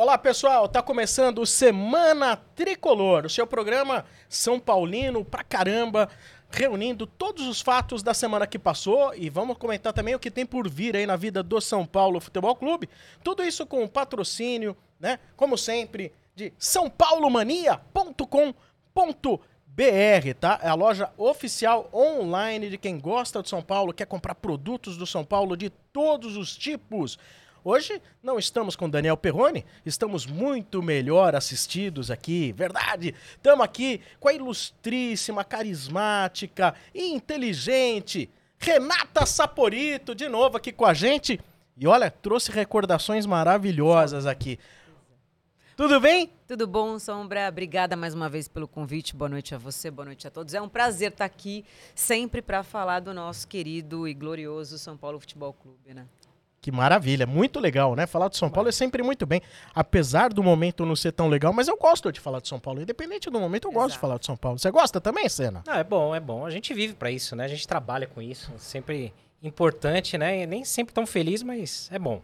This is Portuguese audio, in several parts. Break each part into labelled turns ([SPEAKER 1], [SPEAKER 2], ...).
[SPEAKER 1] Olá pessoal, tá começando o Semana Tricolor, o seu programa São Paulino pra caramba, reunindo todos os fatos da semana que passou e vamos comentar também o que tem por vir aí na vida do São Paulo Futebol Clube. Tudo isso com patrocínio, né? Como sempre, de sãopaulomania.com.br, tá? É a loja oficial online de quem gosta do São Paulo, quer comprar produtos do São Paulo de todos os tipos. Hoje não estamos com Daniel Perrone, estamos muito melhor assistidos aqui, verdade? Estamos aqui com a ilustríssima, carismática e inteligente Renata Saporito, de novo aqui com a gente. E olha, trouxe recordações maravilhosas aqui. Tudo bem?
[SPEAKER 2] Tudo bom, Sombra? Obrigada mais uma vez pelo convite. Boa noite a você, boa noite a todos. É um prazer estar aqui sempre para falar do nosso querido e glorioso São Paulo Futebol Clube, né?
[SPEAKER 1] Que maravilha, muito legal, né? Falar de São Paulo é sempre muito bem. Apesar do momento não ser tão legal, mas eu gosto de falar de São Paulo. Independente do momento, eu gosto de falar de São Paulo. Você gosta também, Senna?
[SPEAKER 3] Ah, é bom, é bom. A gente vive para isso, né? A gente trabalha com isso. Sempre importante, né? E nem sempre tão feliz, mas é bom.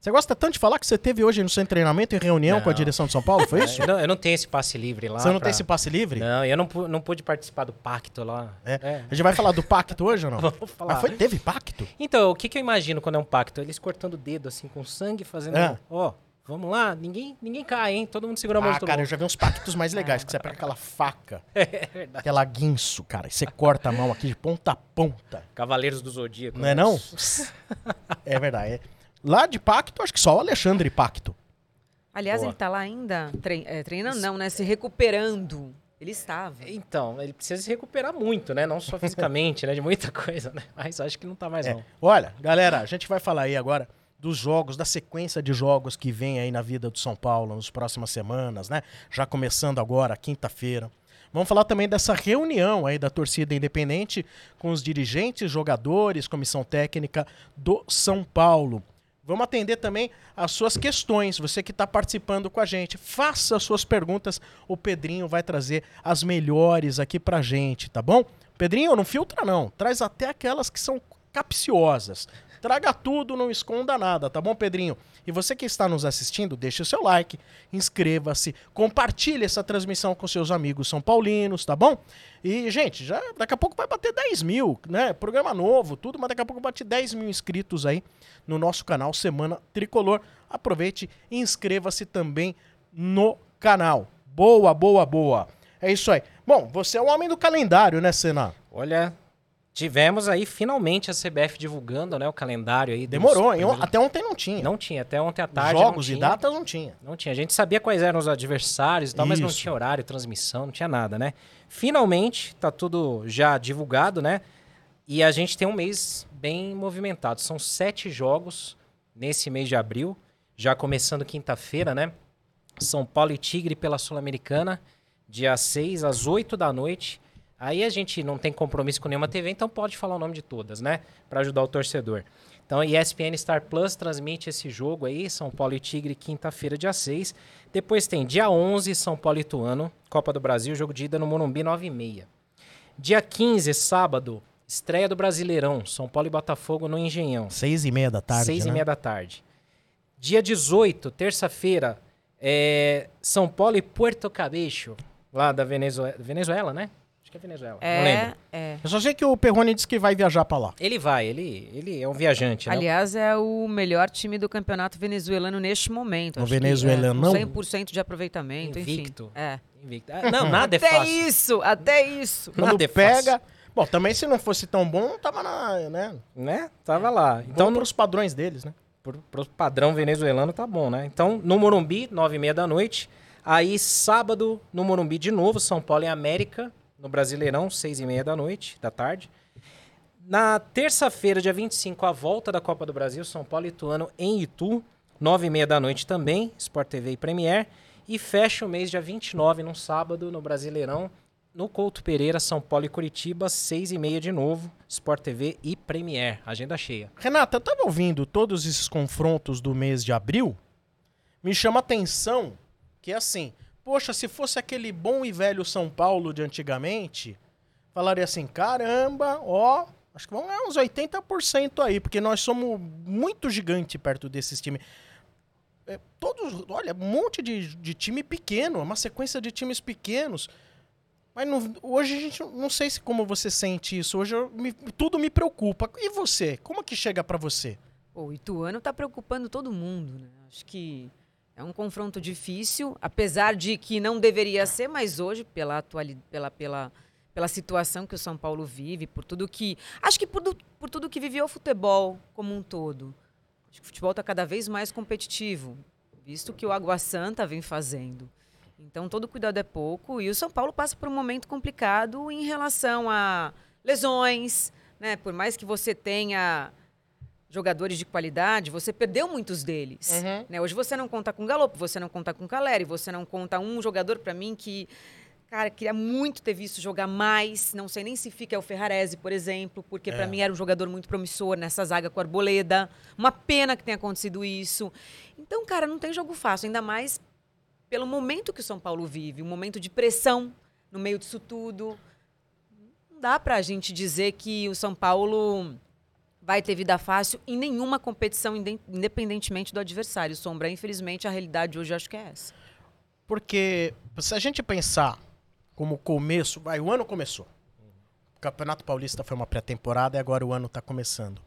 [SPEAKER 1] Você gosta tanto de falar que você teve hoje no seu treinamento em reunião
[SPEAKER 3] Não.
[SPEAKER 1] com a direção de São Paulo, foi isso?
[SPEAKER 3] Eu não, eu não tenho esse passe livre lá.
[SPEAKER 1] Você não
[SPEAKER 3] pra-
[SPEAKER 1] tem esse passe livre?
[SPEAKER 3] Não, eu não, não pude participar do pacto lá.
[SPEAKER 1] É. A gente vai falar do pacto hoje ou não?
[SPEAKER 3] Vamos falar.
[SPEAKER 1] Mas foi, teve pacto?
[SPEAKER 3] Então, o que, que eu imagino quando é um pacto? Eles cortando o dedo assim com sangue, fazendo.
[SPEAKER 1] É.
[SPEAKER 3] Ó, vamos lá, ninguém, ninguém cai, hein? Todo mundo segura a mão
[SPEAKER 1] Ah,
[SPEAKER 3] de todo
[SPEAKER 1] cara, eu já vi uns pactos mais legais, que você pega aquela faca,
[SPEAKER 3] É verdade.
[SPEAKER 1] aquela guinso, cara, e você corta a mão aqui de ponta a ponta.
[SPEAKER 3] Cavaleiros do Zodíaco.
[SPEAKER 1] Não é
[SPEAKER 3] né?
[SPEAKER 1] não? É verdade. é. Lá de pacto, acho que só o Alexandre Pacto.
[SPEAKER 2] Aliás,
[SPEAKER 3] Boa.
[SPEAKER 2] ele tá lá ainda trein- é, treinando, não, né? Se recuperando. Ele estava.
[SPEAKER 3] Então, ele precisa se recuperar muito, né? Não só fisicamente, né? De muita coisa, né? Mas acho que não tá mais,
[SPEAKER 1] É.
[SPEAKER 3] não.
[SPEAKER 1] Olha, galera, a gente vai falar aí agora dos jogos, da sequência de jogos que vem aí na vida do São Paulo nas próximas semanas, né? Já começando agora, quinta-feira. Vamos falar também dessa reunião aí da torcida independente com os dirigentes, jogadores, comissão técnica do São Paulo. Vamos atender também as suas questões. Você que está participando com a gente, faça as suas perguntas. O Pedrinho vai trazer as melhores aqui pra gente, tá bom? Pedrinho, não filtra não. Traz até aquelas que são capciosas. Traga tudo, não esconda nada, tá bom, Pedrinho? E você que está nos assistindo, deixe o seu like, inscreva-se, compartilhe essa transmissão com seus amigos são paulinos, tá bom? E, gente, já daqui a pouco vai bater 10 mil, né? Programa novo, tudo, mas daqui a pouco bate 10 mil inscritos aí no nosso canal Semana Tricolor. Aproveite e inscreva-se também no canal. Boa, boa, boa. É isso aí. Bom, você é o homem do calendário, né, Senna?
[SPEAKER 3] Olha, tivemos aí finalmente a CBF divulgando, né, o calendário aí.
[SPEAKER 1] Demorou, hein?
[SPEAKER 3] primeiros-
[SPEAKER 1] Até ontem não tinha.
[SPEAKER 3] Não tinha, até ontem à tarde.
[SPEAKER 1] Jogos e datas não tinha.
[SPEAKER 3] Não tinha. A gente sabia quais eram os adversários e tal, mas não
[SPEAKER 1] Isso.
[SPEAKER 3] tinha horário, transmissão, não tinha nada, né? Finalmente, tá tudo já divulgado, né? E a gente tem um mês bem movimentado. São sete jogos nesse mês de abril, já começando quinta-feira, né? São Paulo e Tigre pela Sul-Americana, dia 6 às 8 da noite. Aí a gente não tem compromisso com nenhuma TV, então pode falar o nome de todas, né? Pra ajudar o torcedor. Então, ESPN Star Plus transmite esse jogo aí, São Paulo e Tigre, quinta-feira, dia 6. Depois tem dia 11, São Paulo e Ituano, Copa do Brasil, jogo de ida no Morumbi, 9h30. Dia 15, sábado, estreia do Brasileirão, São Paulo e Botafogo no Engenhão.
[SPEAKER 1] Seis e meia da tarde,
[SPEAKER 3] Seis
[SPEAKER 1] né?
[SPEAKER 3] e meia da tarde. Dia 18, terça-feira, é São Paulo e Puerto Cabello, lá da Venezuela, Venezuela, né? Acho que é Venezuela, não
[SPEAKER 2] É,
[SPEAKER 3] lembro.
[SPEAKER 2] é.
[SPEAKER 1] Eu só sei que o Perrone disse que vai viajar pra lá.
[SPEAKER 3] Ele vai, ele, ele é um viajante, né?
[SPEAKER 2] Aliás, é o melhor time do campeonato venezuelano neste momento.
[SPEAKER 1] O
[SPEAKER 2] Acho que,
[SPEAKER 1] venezuelanão?
[SPEAKER 2] É, com 100% de aproveitamento,
[SPEAKER 3] Invicto.
[SPEAKER 2] enfim. É.
[SPEAKER 3] Invicto. Ah, Não, nada é
[SPEAKER 2] Até
[SPEAKER 3] fácil.
[SPEAKER 2] isso, até isso.
[SPEAKER 1] Quando
[SPEAKER 3] Nada é
[SPEAKER 1] pega...
[SPEAKER 3] fácil.
[SPEAKER 1] Bom, também se não fosse tão bom, não tava na... Né?
[SPEAKER 3] Né? Tava lá.
[SPEAKER 1] Então,
[SPEAKER 3] no,
[SPEAKER 1] pros padrões deles, né?
[SPEAKER 3] pro padrão venezuelano tá bom, né? Então, no Morumbi, nove e meia da noite. Aí, sábado, no Morumbi de novo, São Paulo e América, no Brasileirão, seis e meia da noite, da tarde. Na terça-feira, dia 25, a volta da Copa do Brasil, São Paulo e Ituano em Itu, nove e meia da noite também, Sport TV e Premier. E fecha o mês, dia 29, num sábado, no Brasileirão, no Couto Pereira, São Paulo e Curitiba, seis e meia de novo, Sport TV e Premier. Agenda cheia.
[SPEAKER 1] Renata, eu tava ouvindo todos esses confrontos do mês de abril. Me chama atenção que, assim, poxa, se fosse aquele bom e velho São Paulo de antigamente, falaria assim: caramba, ó, acho que vão ganhar uns 80% aí, porque nós somos muito gigante perto desses times. é, todos, olha, um monte de, de time pequeno, uma sequência de times pequenos. Mas não- hoje a gente não sei se como você sente isso. Hoje eu me- tudo me preocupa. E você? Como que chega pra você?
[SPEAKER 2] O Ituano tá preocupando todo mundo, né? Acho que é um confronto difícil, apesar de que não deveria ser, mas hoje, pela, atuali pela, pela, pela situação que o São Paulo vive, por tudo que. Acho que por, por tudo que viveu o futebol como um todo. Acho que o futebol está cada vez mais competitivo, visto que o Água Santa vem fazendo. Então, todo cuidado é pouco. E o São Paulo passa por um momento complicado em relação a lesões, né? Por mais que você tenha jogadores de qualidade, você perdeu muitos deles.
[SPEAKER 1] Uhum.
[SPEAKER 2] né? Hoje você não conta com Galopo, você não conta com Caleri, você não conta um jogador para mim que, cara, queria muito ter visto jogar mais. Não sei nem se fica é o Ferrarese, por exemplo, porque para
[SPEAKER 1] É.
[SPEAKER 2] mim era um jogador muito promissor nessa zaga com a Arboleda. Uma pena que tenha acontecido isso. Então, cara, não tem jogo fácil, ainda mais pelo momento que o São Paulo vive, um momento de pressão no meio disso tudo. Não dá pra gente dizer que o São Paulo vai ter vida fácil em nenhuma competição, inde- independentemente do adversário. Sombra, infelizmente, a realidade hoje acho que é essa.
[SPEAKER 1] Porque se a gente pensar como começo, vai, o ano começou. O Campeonato Paulista foi uma pré-temporada e agora o ano tá começando.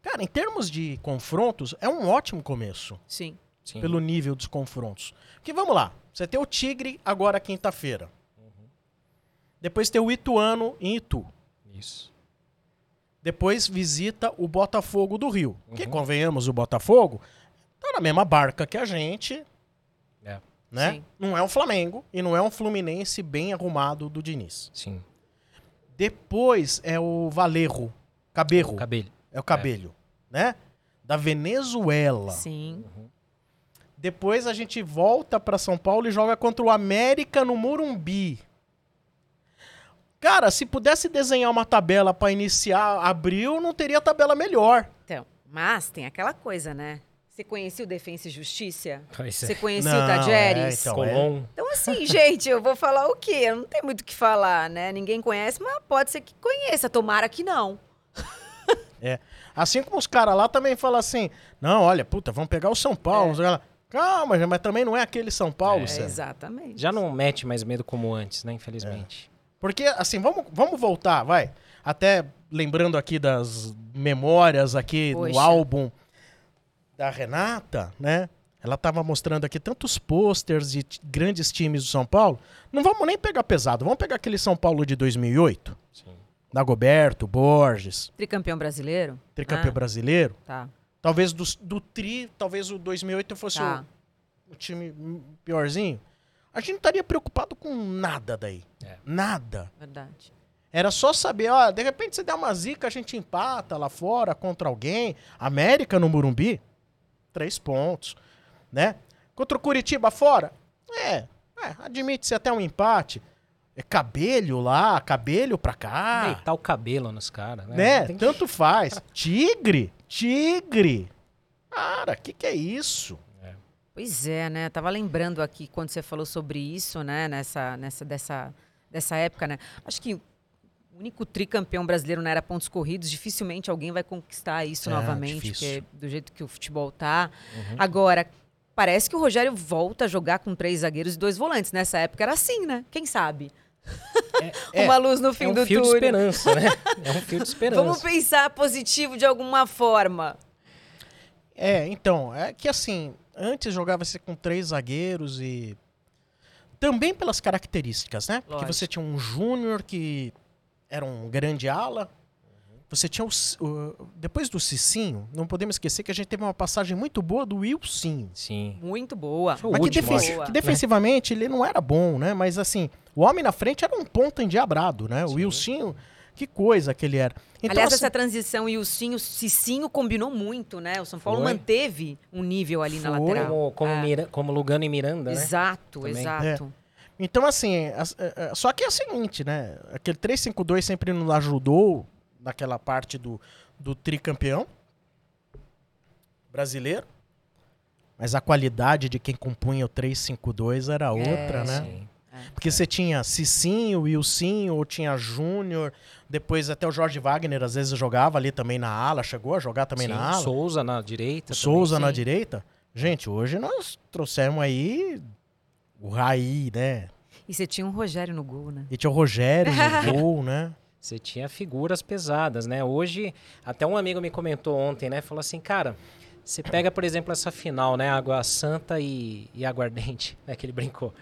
[SPEAKER 1] Cara, em termos de confrontos, é um ótimo começo.
[SPEAKER 2] Sim.
[SPEAKER 3] Sim.
[SPEAKER 1] pelo nível dos confrontos. Porque vamos lá, você tem o Tigre agora quinta-feira. Depois tem o Ituano em Itu.
[SPEAKER 3] Isso.
[SPEAKER 1] Depois visita o Botafogo do Rio. Que convenhamos, o Botafogo tá na mesma barca que a gente,
[SPEAKER 3] É.
[SPEAKER 1] né?
[SPEAKER 2] Sim.
[SPEAKER 1] Não é um Flamengo e não é um Fluminense bem arrumado do Diniz.
[SPEAKER 3] Sim.
[SPEAKER 1] Depois é o Valerro, Caberro,
[SPEAKER 3] O cabelo.
[SPEAKER 1] é o Cabelho, né? Da Venezuela.
[SPEAKER 2] Sim.
[SPEAKER 1] Depois a gente volta pra São Paulo e joga contra o América no Morumbi. Cara, se pudesse desenhar uma tabela pra iniciar abril, não teria tabela melhor.
[SPEAKER 2] Então, mas tem aquela coisa, né? Você conhecia o Defensa e Justiça?
[SPEAKER 3] Pois é.
[SPEAKER 2] Você conhecia
[SPEAKER 1] Não,
[SPEAKER 2] o Tajeres?
[SPEAKER 1] é, então.
[SPEAKER 3] Colom.
[SPEAKER 2] Então, assim, gente, eu vou falar o quê? Eu não tenho muito o que falar, né? Ninguém conhece, mas pode ser que conheça. Tomara que não.
[SPEAKER 1] É. Assim como os caras lá também falam assim: não, olha, puta, vamos pegar o São Paulo. Caras, Calma, mas também não é aquele São Paulo,
[SPEAKER 3] É.
[SPEAKER 2] Exatamente.
[SPEAKER 3] Já não mete mais medo como antes, né? Infelizmente.
[SPEAKER 1] Porque, assim, vamos, vamos voltar, vai. Até lembrando aqui das memórias aqui no
[SPEAKER 2] Poxa.
[SPEAKER 1] álbum da Renata, né? Ela tava mostrando aqui tantos posters de grandes times do São Paulo. Não vamos nem pegar pesado, vamos pegar aquele São Paulo de 2008.
[SPEAKER 3] Sim.
[SPEAKER 1] Dagoberto, Borges,
[SPEAKER 2] Tricampeão brasileiro?
[SPEAKER 1] tricampeão
[SPEAKER 2] Ah,
[SPEAKER 1] brasileiro.
[SPEAKER 2] Tá.
[SPEAKER 1] Talvez do, do Tri, talvez o 2008 fosse
[SPEAKER 2] Tá.
[SPEAKER 1] o, o time piorzinho. A gente não estaria preocupado com nada daí.
[SPEAKER 3] É.
[SPEAKER 1] Nada.
[SPEAKER 2] Verdade.
[SPEAKER 1] Era só saber, ó, de repente você der uma zica, a gente empata lá fora contra alguém. América no Morumbi, três pontos, né? Contra o Curitiba fora, é, é admite-se até um empate. É cabelho lá, cabelho pra cá,
[SPEAKER 3] Deitar o cabelo nos caras, né?
[SPEAKER 1] Né?
[SPEAKER 3] Tem
[SPEAKER 1] Tanto faz. Tigre, tigre. Cara, que que é isso?
[SPEAKER 2] Pois é, né? Tava lembrando aqui quando você falou sobre isso, né? Nessa, nessa, dessa, dessa época, né? Acho que o único tricampeão brasileiro na era pontos corridos, dificilmente alguém vai conquistar isso
[SPEAKER 1] É,
[SPEAKER 2] novamente,
[SPEAKER 1] difícil.
[SPEAKER 2] porque do jeito que o futebol tá.
[SPEAKER 3] Uhum.
[SPEAKER 2] Agora, parece que o Rogério volta a jogar com três zagueiros e dois volantes. Nessa época era assim, né? Quem sabe?
[SPEAKER 1] É,
[SPEAKER 2] Uma luz no fim
[SPEAKER 3] É um
[SPEAKER 2] do
[SPEAKER 3] fio de
[SPEAKER 2] túnel.
[SPEAKER 3] esperança, né? É um fio de esperança.
[SPEAKER 2] Vamos pensar positivo de alguma forma.
[SPEAKER 1] É, então, é que assim, antes jogava-se com três zagueiros e. Também pelas características, né? Porque
[SPEAKER 2] Lógico.
[SPEAKER 1] você tinha um Júnior que era um grande ala. Você tinha o, o- Depois do Cicinho, não podemos esquecer que a gente teve uma passagem muito boa do Wilsinho.
[SPEAKER 3] Sim.
[SPEAKER 2] Muito boa.
[SPEAKER 3] Foi o
[SPEAKER 1] Mas que, defen-
[SPEAKER 2] acho.
[SPEAKER 1] que defensivamente ele não era bom, né? Mas assim, o homem na frente era um ponta endiabrado, né? O
[SPEAKER 3] Sim.
[SPEAKER 1] Que coisa que ele era. Então,
[SPEAKER 2] Aliás,
[SPEAKER 1] assim,
[SPEAKER 2] essa transição e o Cinho, Cicinho combinou muito, né? O São Paulo
[SPEAKER 3] Foi.
[SPEAKER 2] manteve um nível ali na
[SPEAKER 1] Foi.
[SPEAKER 2] lateral.
[SPEAKER 3] Como, como,
[SPEAKER 2] É.
[SPEAKER 3] Mira- como Lugano e Miranda, né?
[SPEAKER 2] Exato,
[SPEAKER 3] Também.
[SPEAKER 2] exato.
[SPEAKER 1] Então, assim, as- é, é, só que é o seguinte, né? Aquele 3-5-2 sempre nos ajudou naquela parte do, do tricampeão brasileiro. Mas a qualidade de quem compunha o 3-5-2 era outra, né?
[SPEAKER 3] Sim.
[SPEAKER 1] Porque você tinha Cicinho, Wilsinho, ou tinha Júnior, depois até o Jorge Wagner às vezes jogava ali também na ala, chegou a jogar também
[SPEAKER 3] Sim,
[SPEAKER 1] na ala.
[SPEAKER 3] Souza na direita.
[SPEAKER 1] O Souza
[SPEAKER 3] também,
[SPEAKER 1] na
[SPEAKER 3] sim.
[SPEAKER 1] direita. Gente, hoje nós trouxemos aí o Raí, né?
[SPEAKER 2] E você tinha um Rogério no gol, né?
[SPEAKER 1] E tinha o Rogério no gol, né?
[SPEAKER 3] Você tinha figuras pesadas, né? Hoje, até um amigo me comentou ontem, né? Falou assim, cara, você pega, por exemplo, essa final, né? Água Santa e, e Aguardente, né? Que ele brincou.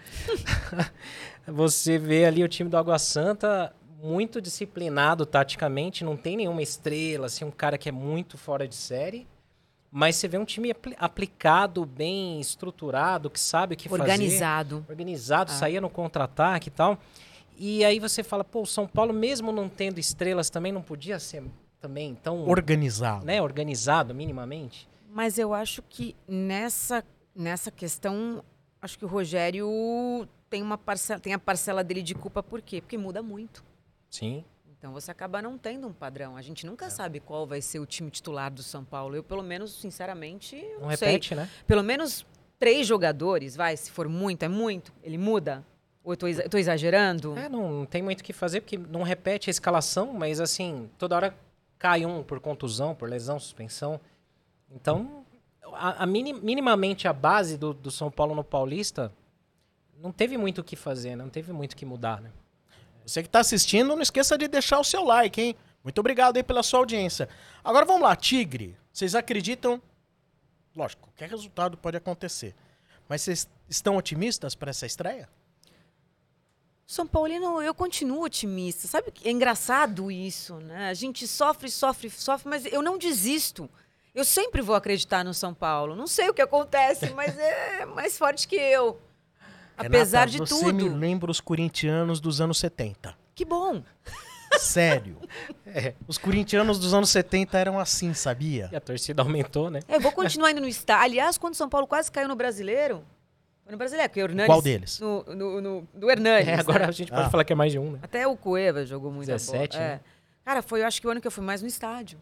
[SPEAKER 3] você vê ali o time do Água Santa muito disciplinado taticamente, não tem nenhuma estrela, assim, um cara que é muito fora de série. Mas você vê um time apli aplicado, bem estruturado, que sabe o que
[SPEAKER 2] Organizado.
[SPEAKER 3] fazer. Organizado. Ah. saía no contra-ataque e tal. E aí você fala, pô, o São Paulo, mesmo não tendo estrelas, também não podia ser também tão...
[SPEAKER 1] Organizado.
[SPEAKER 3] Né? Organizado, minimamente.
[SPEAKER 2] Mas eu acho que nessa, nessa questão, acho que o Rogério tem, uma parcela, tem a parcela dele de culpa, por quê? Porque muda muito.
[SPEAKER 3] Sim.
[SPEAKER 2] Então você acaba não tendo um padrão. A gente nunca é. sabe qual vai ser o time titular do São Paulo. Eu, pelo menos, sinceramente, não, não repete, sei. né? Pelo menos três jogadores, vai, se for muito, é muito, ele muda. Ou eu tô, tô exagerando?
[SPEAKER 3] É, não, não tem muito o que fazer, porque não repete a escalação, mas assim, toda hora cai um por contusão, por lesão, suspensão. Então, a, a minim, minimamente a base do, do São Paulo no Paulista não teve muito o que fazer, né? não teve muito o que mudar, né?
[SPEAKER 1] Você que está assistindo, não esqueça de deixar o seu like, hein? Muito obrigado aí pela sua audiência. Agora vamos lá, Tigre. Vocês acreditam? Lógico, qualquer resultado pode acontecer. Mas vocês estão otimistas para essa estreia?
[SPEAKER 2] São Paulino, eu continuo otimista. Sabe que é engraçado isso, né? A gente sofre, sofre, sofre, mas eu não desisto. Eu sempre vou acreditar no São Paulo. Não sei o que acontece, mas é mais forte que eu. Apesar
[SPEAKER 1] Renata,
[SPEAKER 2] de
[SPEAKER 1] você
[SPEAKER 2] tudo.
[SPEAKER 1] Você me lembra os corintianos dos anos 70.
[SPEAKER 2] Que bom.
[SPEAKER 1] Sério. É. Os corintianos dos anos 70 eram assim, sabia?
[SPEAKER 3] E a torcida aumentou, né?
[SPEAKER 2] É, eu vou continuar indo no estádio. Aliás, quando São Paulo quase caiu no brasileiro. Foi no brasileiro, porque o Hernanes.
[SPEAKER 1] Qual deles?
[SPEAKER 2] No, no, no do Hernanes.
[SPEAKER 3] É, agora né? a gente pode ah. falar que é mais de um, né?
[SPEAKER 2] Até o Cueva jogou muito
[SPEAKER 3] 17,
[SPEAKER 2] bola.
[SPEAKER 3] né?
[SPEAKER 2] É. Cara, foi, eu acho que o ano que eu fui mais no estádio.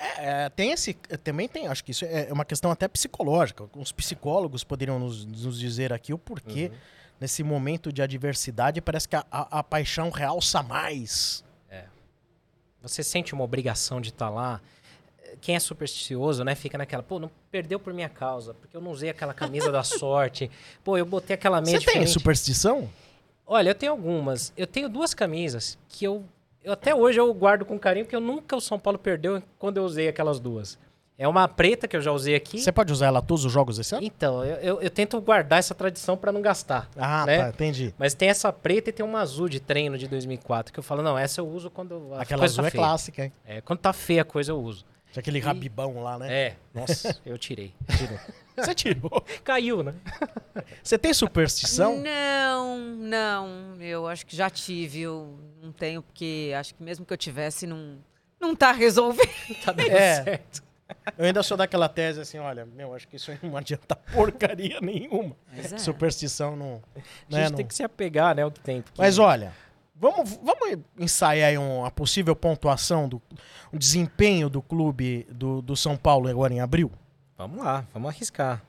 [SPEAKER 1] É, tem esse. Também tem, acho que isso é uma questão até psicológica. Os psicólogos poderiam nos, nos dizer aqui o porquê, uhum. nesse momento de adversidade, parece que a, a, a, paixão realça mais.
[SPEAKER 3] É. Você sente uma obrigação de estar tá lá. Quem é supersticioso, né, fica naquela, pô, não perdeu por minha causa, porque eu não usei aquela camisa da sorte. Pô, eu botei aquela meia
[SPEAKER 1] Você tem superstição?
[SPEAKER 3] Olha, eu tenho algumas. Eu tenho duas camisas que eu eu até hoje eu guardo com carinho, porque eu nunca o São Paulo perdeu quando eu usei aquelas duas. É uma preta que eu já usei aqui.
[SPEAKER 1] Você pode usar ela todos os jogos esse ano?
[SPEAKER 3] Então, eu, eu, eu tento guardar essa tradição para não gastar.
[SPEAKER 1] Ah,
[SPEAKER 3] né?
[SPEAKER 1] tá, entendi.
[SPEAKER 3] Mas tem essa preta e tem uma azul de treino de 2004, que eu falo, não, essa eu uso quando
[SPEAKER 1] Aquela azul tá é feia. clássica, hein?
[SPEAKER 3] É, quando tá feia a coisa eu uso.
[SPEAKER 1] Tinha aquele e... rabibão lá, né?
[SPEAKER 3] É. Nossa, eu tirei.
[SPEAKER 1] Tirou. Você tirou?
[SPEAKER 3] Caiu, né?
[SPEAKER 1] Você tem superstição?
[SPEAKER 2] Não, não. Eu acho que já tive. Eu não tenho, porque acho que mesmo que eu tivesse, não, não tá resolvendo.
[SPEAKER 3] Tá dando é. certo.
[SPEAKER 1] Eu ainda sou daquela tese assim, olha, meu, acho que isso não adianta porcaria nenhuma. É. Superstição não.
[SPEAKER 3] A gente né, tem não... que se apegar, né, ao que tem.
[SPEAKER 1] Porque... Mas olha, vamos, vamos ensaiar aí uma possível pontuação do um desempenho do clube do, do São Paulo agora em abril?
[SPEAKER 3] Vamos lá, vamos arriscar.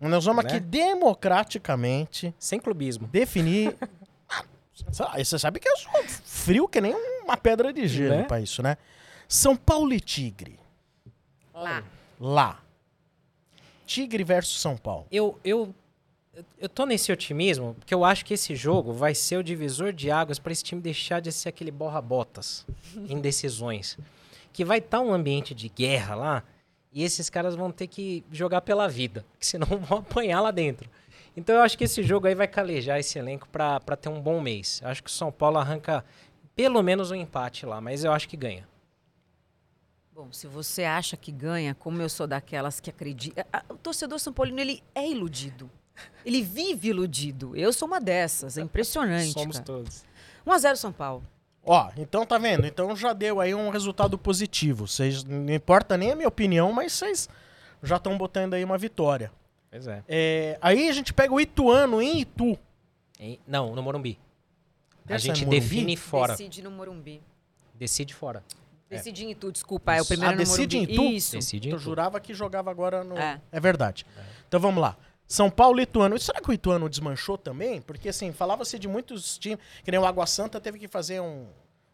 [SPEAKER 1] Nós vamos né? aqui democraticamente.
[SPEAKER 3] Sem clubismo.
[SPEAKER 1] Definir. Você sabe que eu sou frio que nem uma pedra de gelo né? pra isso, né? São Paulo e Tigre.
[SPEAKER 2] Lá.
[SPEAKER 1] Lá. Tigre versus São Paulo.
[SPEAKER 3] Eu, eu, eu tô nesse otimismo porque eu acho que esse jogo vai ser o divisor de águas para esse time deixar de ser aquele borra-botas em decisões. Que vai estar tá um ambiente de guerra lá e esses caras vão ter que jogar pela vida, senão vão apanhar lá dentro. Então eu acho que esse jogo aí vai calejar esse elenco para ter um bom mês. Eu acho que o São Paulo arranca pelo menos um empate lá, mas eu acho que ganha.
[SPEAKER 2] Bom, se você acha que ganha, como eu sou daquelas que acredita, o torcedor São Paulino ele é iludido. Ele vive iludido. Eu sou uma dessas, é impressionante.
[SPEAKER 3] Somos
[SPEAKER 2] cara.
[SPEAKER 3] todos.
[SPEAKER 2] 1 a 0 São Paulo.
[SPEAKER 1] Ó, então tá vendo? Então já deu aí um resultado positivo. Vocês não importa nem a minha opinião, mas vocês já estão botando aí uma vitória.
[SPEAKER 3] Pois é.
[SPEAKER 1] é. Aí a gente pega o Ituano em Itu.
[SPEAKER 3] Em, não, no Morumbi. A
[SPEAKER 1] Essa
[SPEAKER 3] gente
[SPEAKER 1] é
[SPEAKER 3] define fora.
[SPEAKER 2] Decide no Morumbi.
[SPEAKER 3] Decide fora.
[SPEAKER 2] Decide em Itu, desculpa. É o primeiro
[SPEAKER 1] ah,
[SPEAKER 2] no
[SPEAKER 1] decide
[SPEAKER 2] Morumbi.
[SPEAKER 1] em Itu?
[SPEAKER 2] Isso.
[SPEAKER 3] Decide em
[SPEAKER 1] Eu
[SPEAKER 3] Itu.
[SPEAKER 1] jurava que jogava agora no.
[SPEAKER 2] É.
[SPEAKER 1] É, verdade. Então vamos lá. São Paulo e Ituano. Será que o Ituano desmanchou também? Porque assim, falava-se de muitos times. Que nem o Água Santa teve que fazer um,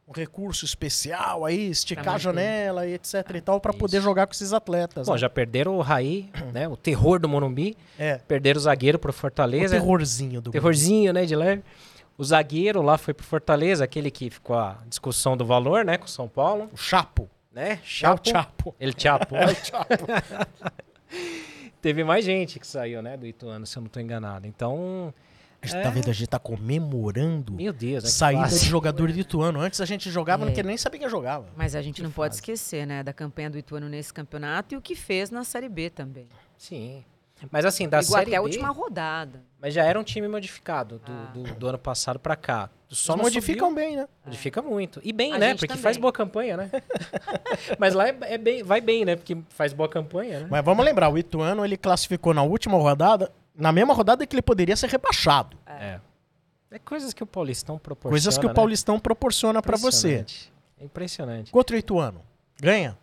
[SPEAKER 1] um recurso especial aí, esticar a janela e etc e tal,
[SPEAKER 3] isso.
[SPEAKER 1] poder jogar com esses atletas.
[SPEAKER 3] Bom,
[SPEAKER 1] né?
[SPEAKER 3] já perderam o Raí, né? O terror do Morumbi.
[SPEAKER 1] É,
[SPEAKER 3] Perderam o zagueiro pro
[SPEAKER 1] o
[SPEAKER 3] Fortaleza.
[SPEAKER 1] terrorzinho do
[SPEAKER 3] Terrorzinho, né, de leve. O zagueiro lá foi pro Fortaleza, aquele que ficou a discussão do valor, né, com o São Paulo,
[SPEAKER 1] O Chapo.
[SPEAKER 3] né?
[SPEAKER 1] É o
[SPEAKER 3] Chapo.
[SPEAKER 1] Chapo.
[SPEAKER 3] Ele Chapo.
[SPEAKER 1] É o Chapo.
[SPEAKER 3] Teve mais gente que saiu, né, do Ituano, se eu não tô enganado. Então,
[SPEAKER 1] A gente
[SPEAKER 3] É.
[SPEAKER 1] tá vendo, a gente tá comemorando
[SPEAKER 3] meu Deus, que
[SPEAKER 1] saída de jogador lituano. Antes a gente jogava,
[SPEAKER 2] É.
[SPEAKER 1] não queria nem saber quem jogava.
[SPEAKER 2] Mas a gente
[SPEAKER 3] Que
[SPEAKER 2] não pode esquecer, né, da campanha do Ituano nesse campeonato e o que fez na Série B também.
[SPEAKER 3] Sim. Mas assim, da
[SPEAKER 2] Ligou
[SPEAKER 3] Série
[SPEAKER 2] até a
[SPEAKER 3] B,
[SPEAKER 2] última rodada.
[SPEAKER 3] mas já era um time modificado do,
[SPEAKER 2] Ah.
[SPEAKER 3] do, do ano passado pra cá. Só
[SPEAKER 1] modificam
[SPEAKER 3] subiu.
[SPEAKER 1] bem, né?
[SPEAKER 3] Modifica muito. E bem,
[SPEAKER 2] A
[SPEAKER 3] né? Porque
[SPEAKER 2] também.
[SPEAKER 3] faz boa campanha, né? Mas lá é, é bem, vai bem, né? Porque faz boa campanha, né?
[SPEAKER 1] Mas vamos lembrar, o Ituano ele classificou na última rodada, na mesma rodada que ele poderia ser rebaixado.
[SPEAKER 3] É. É coisas que o Paulistão proporciona.
[SPEAKER 1] Coisas que o
[SPEAKER 3] né?
[SPEAKER 1] Paulistão proporciona pra você.
[SPEAKER 3] Impressionante. É impressionante.
[SPEAKER 1] Contra o Ituano. Ganha?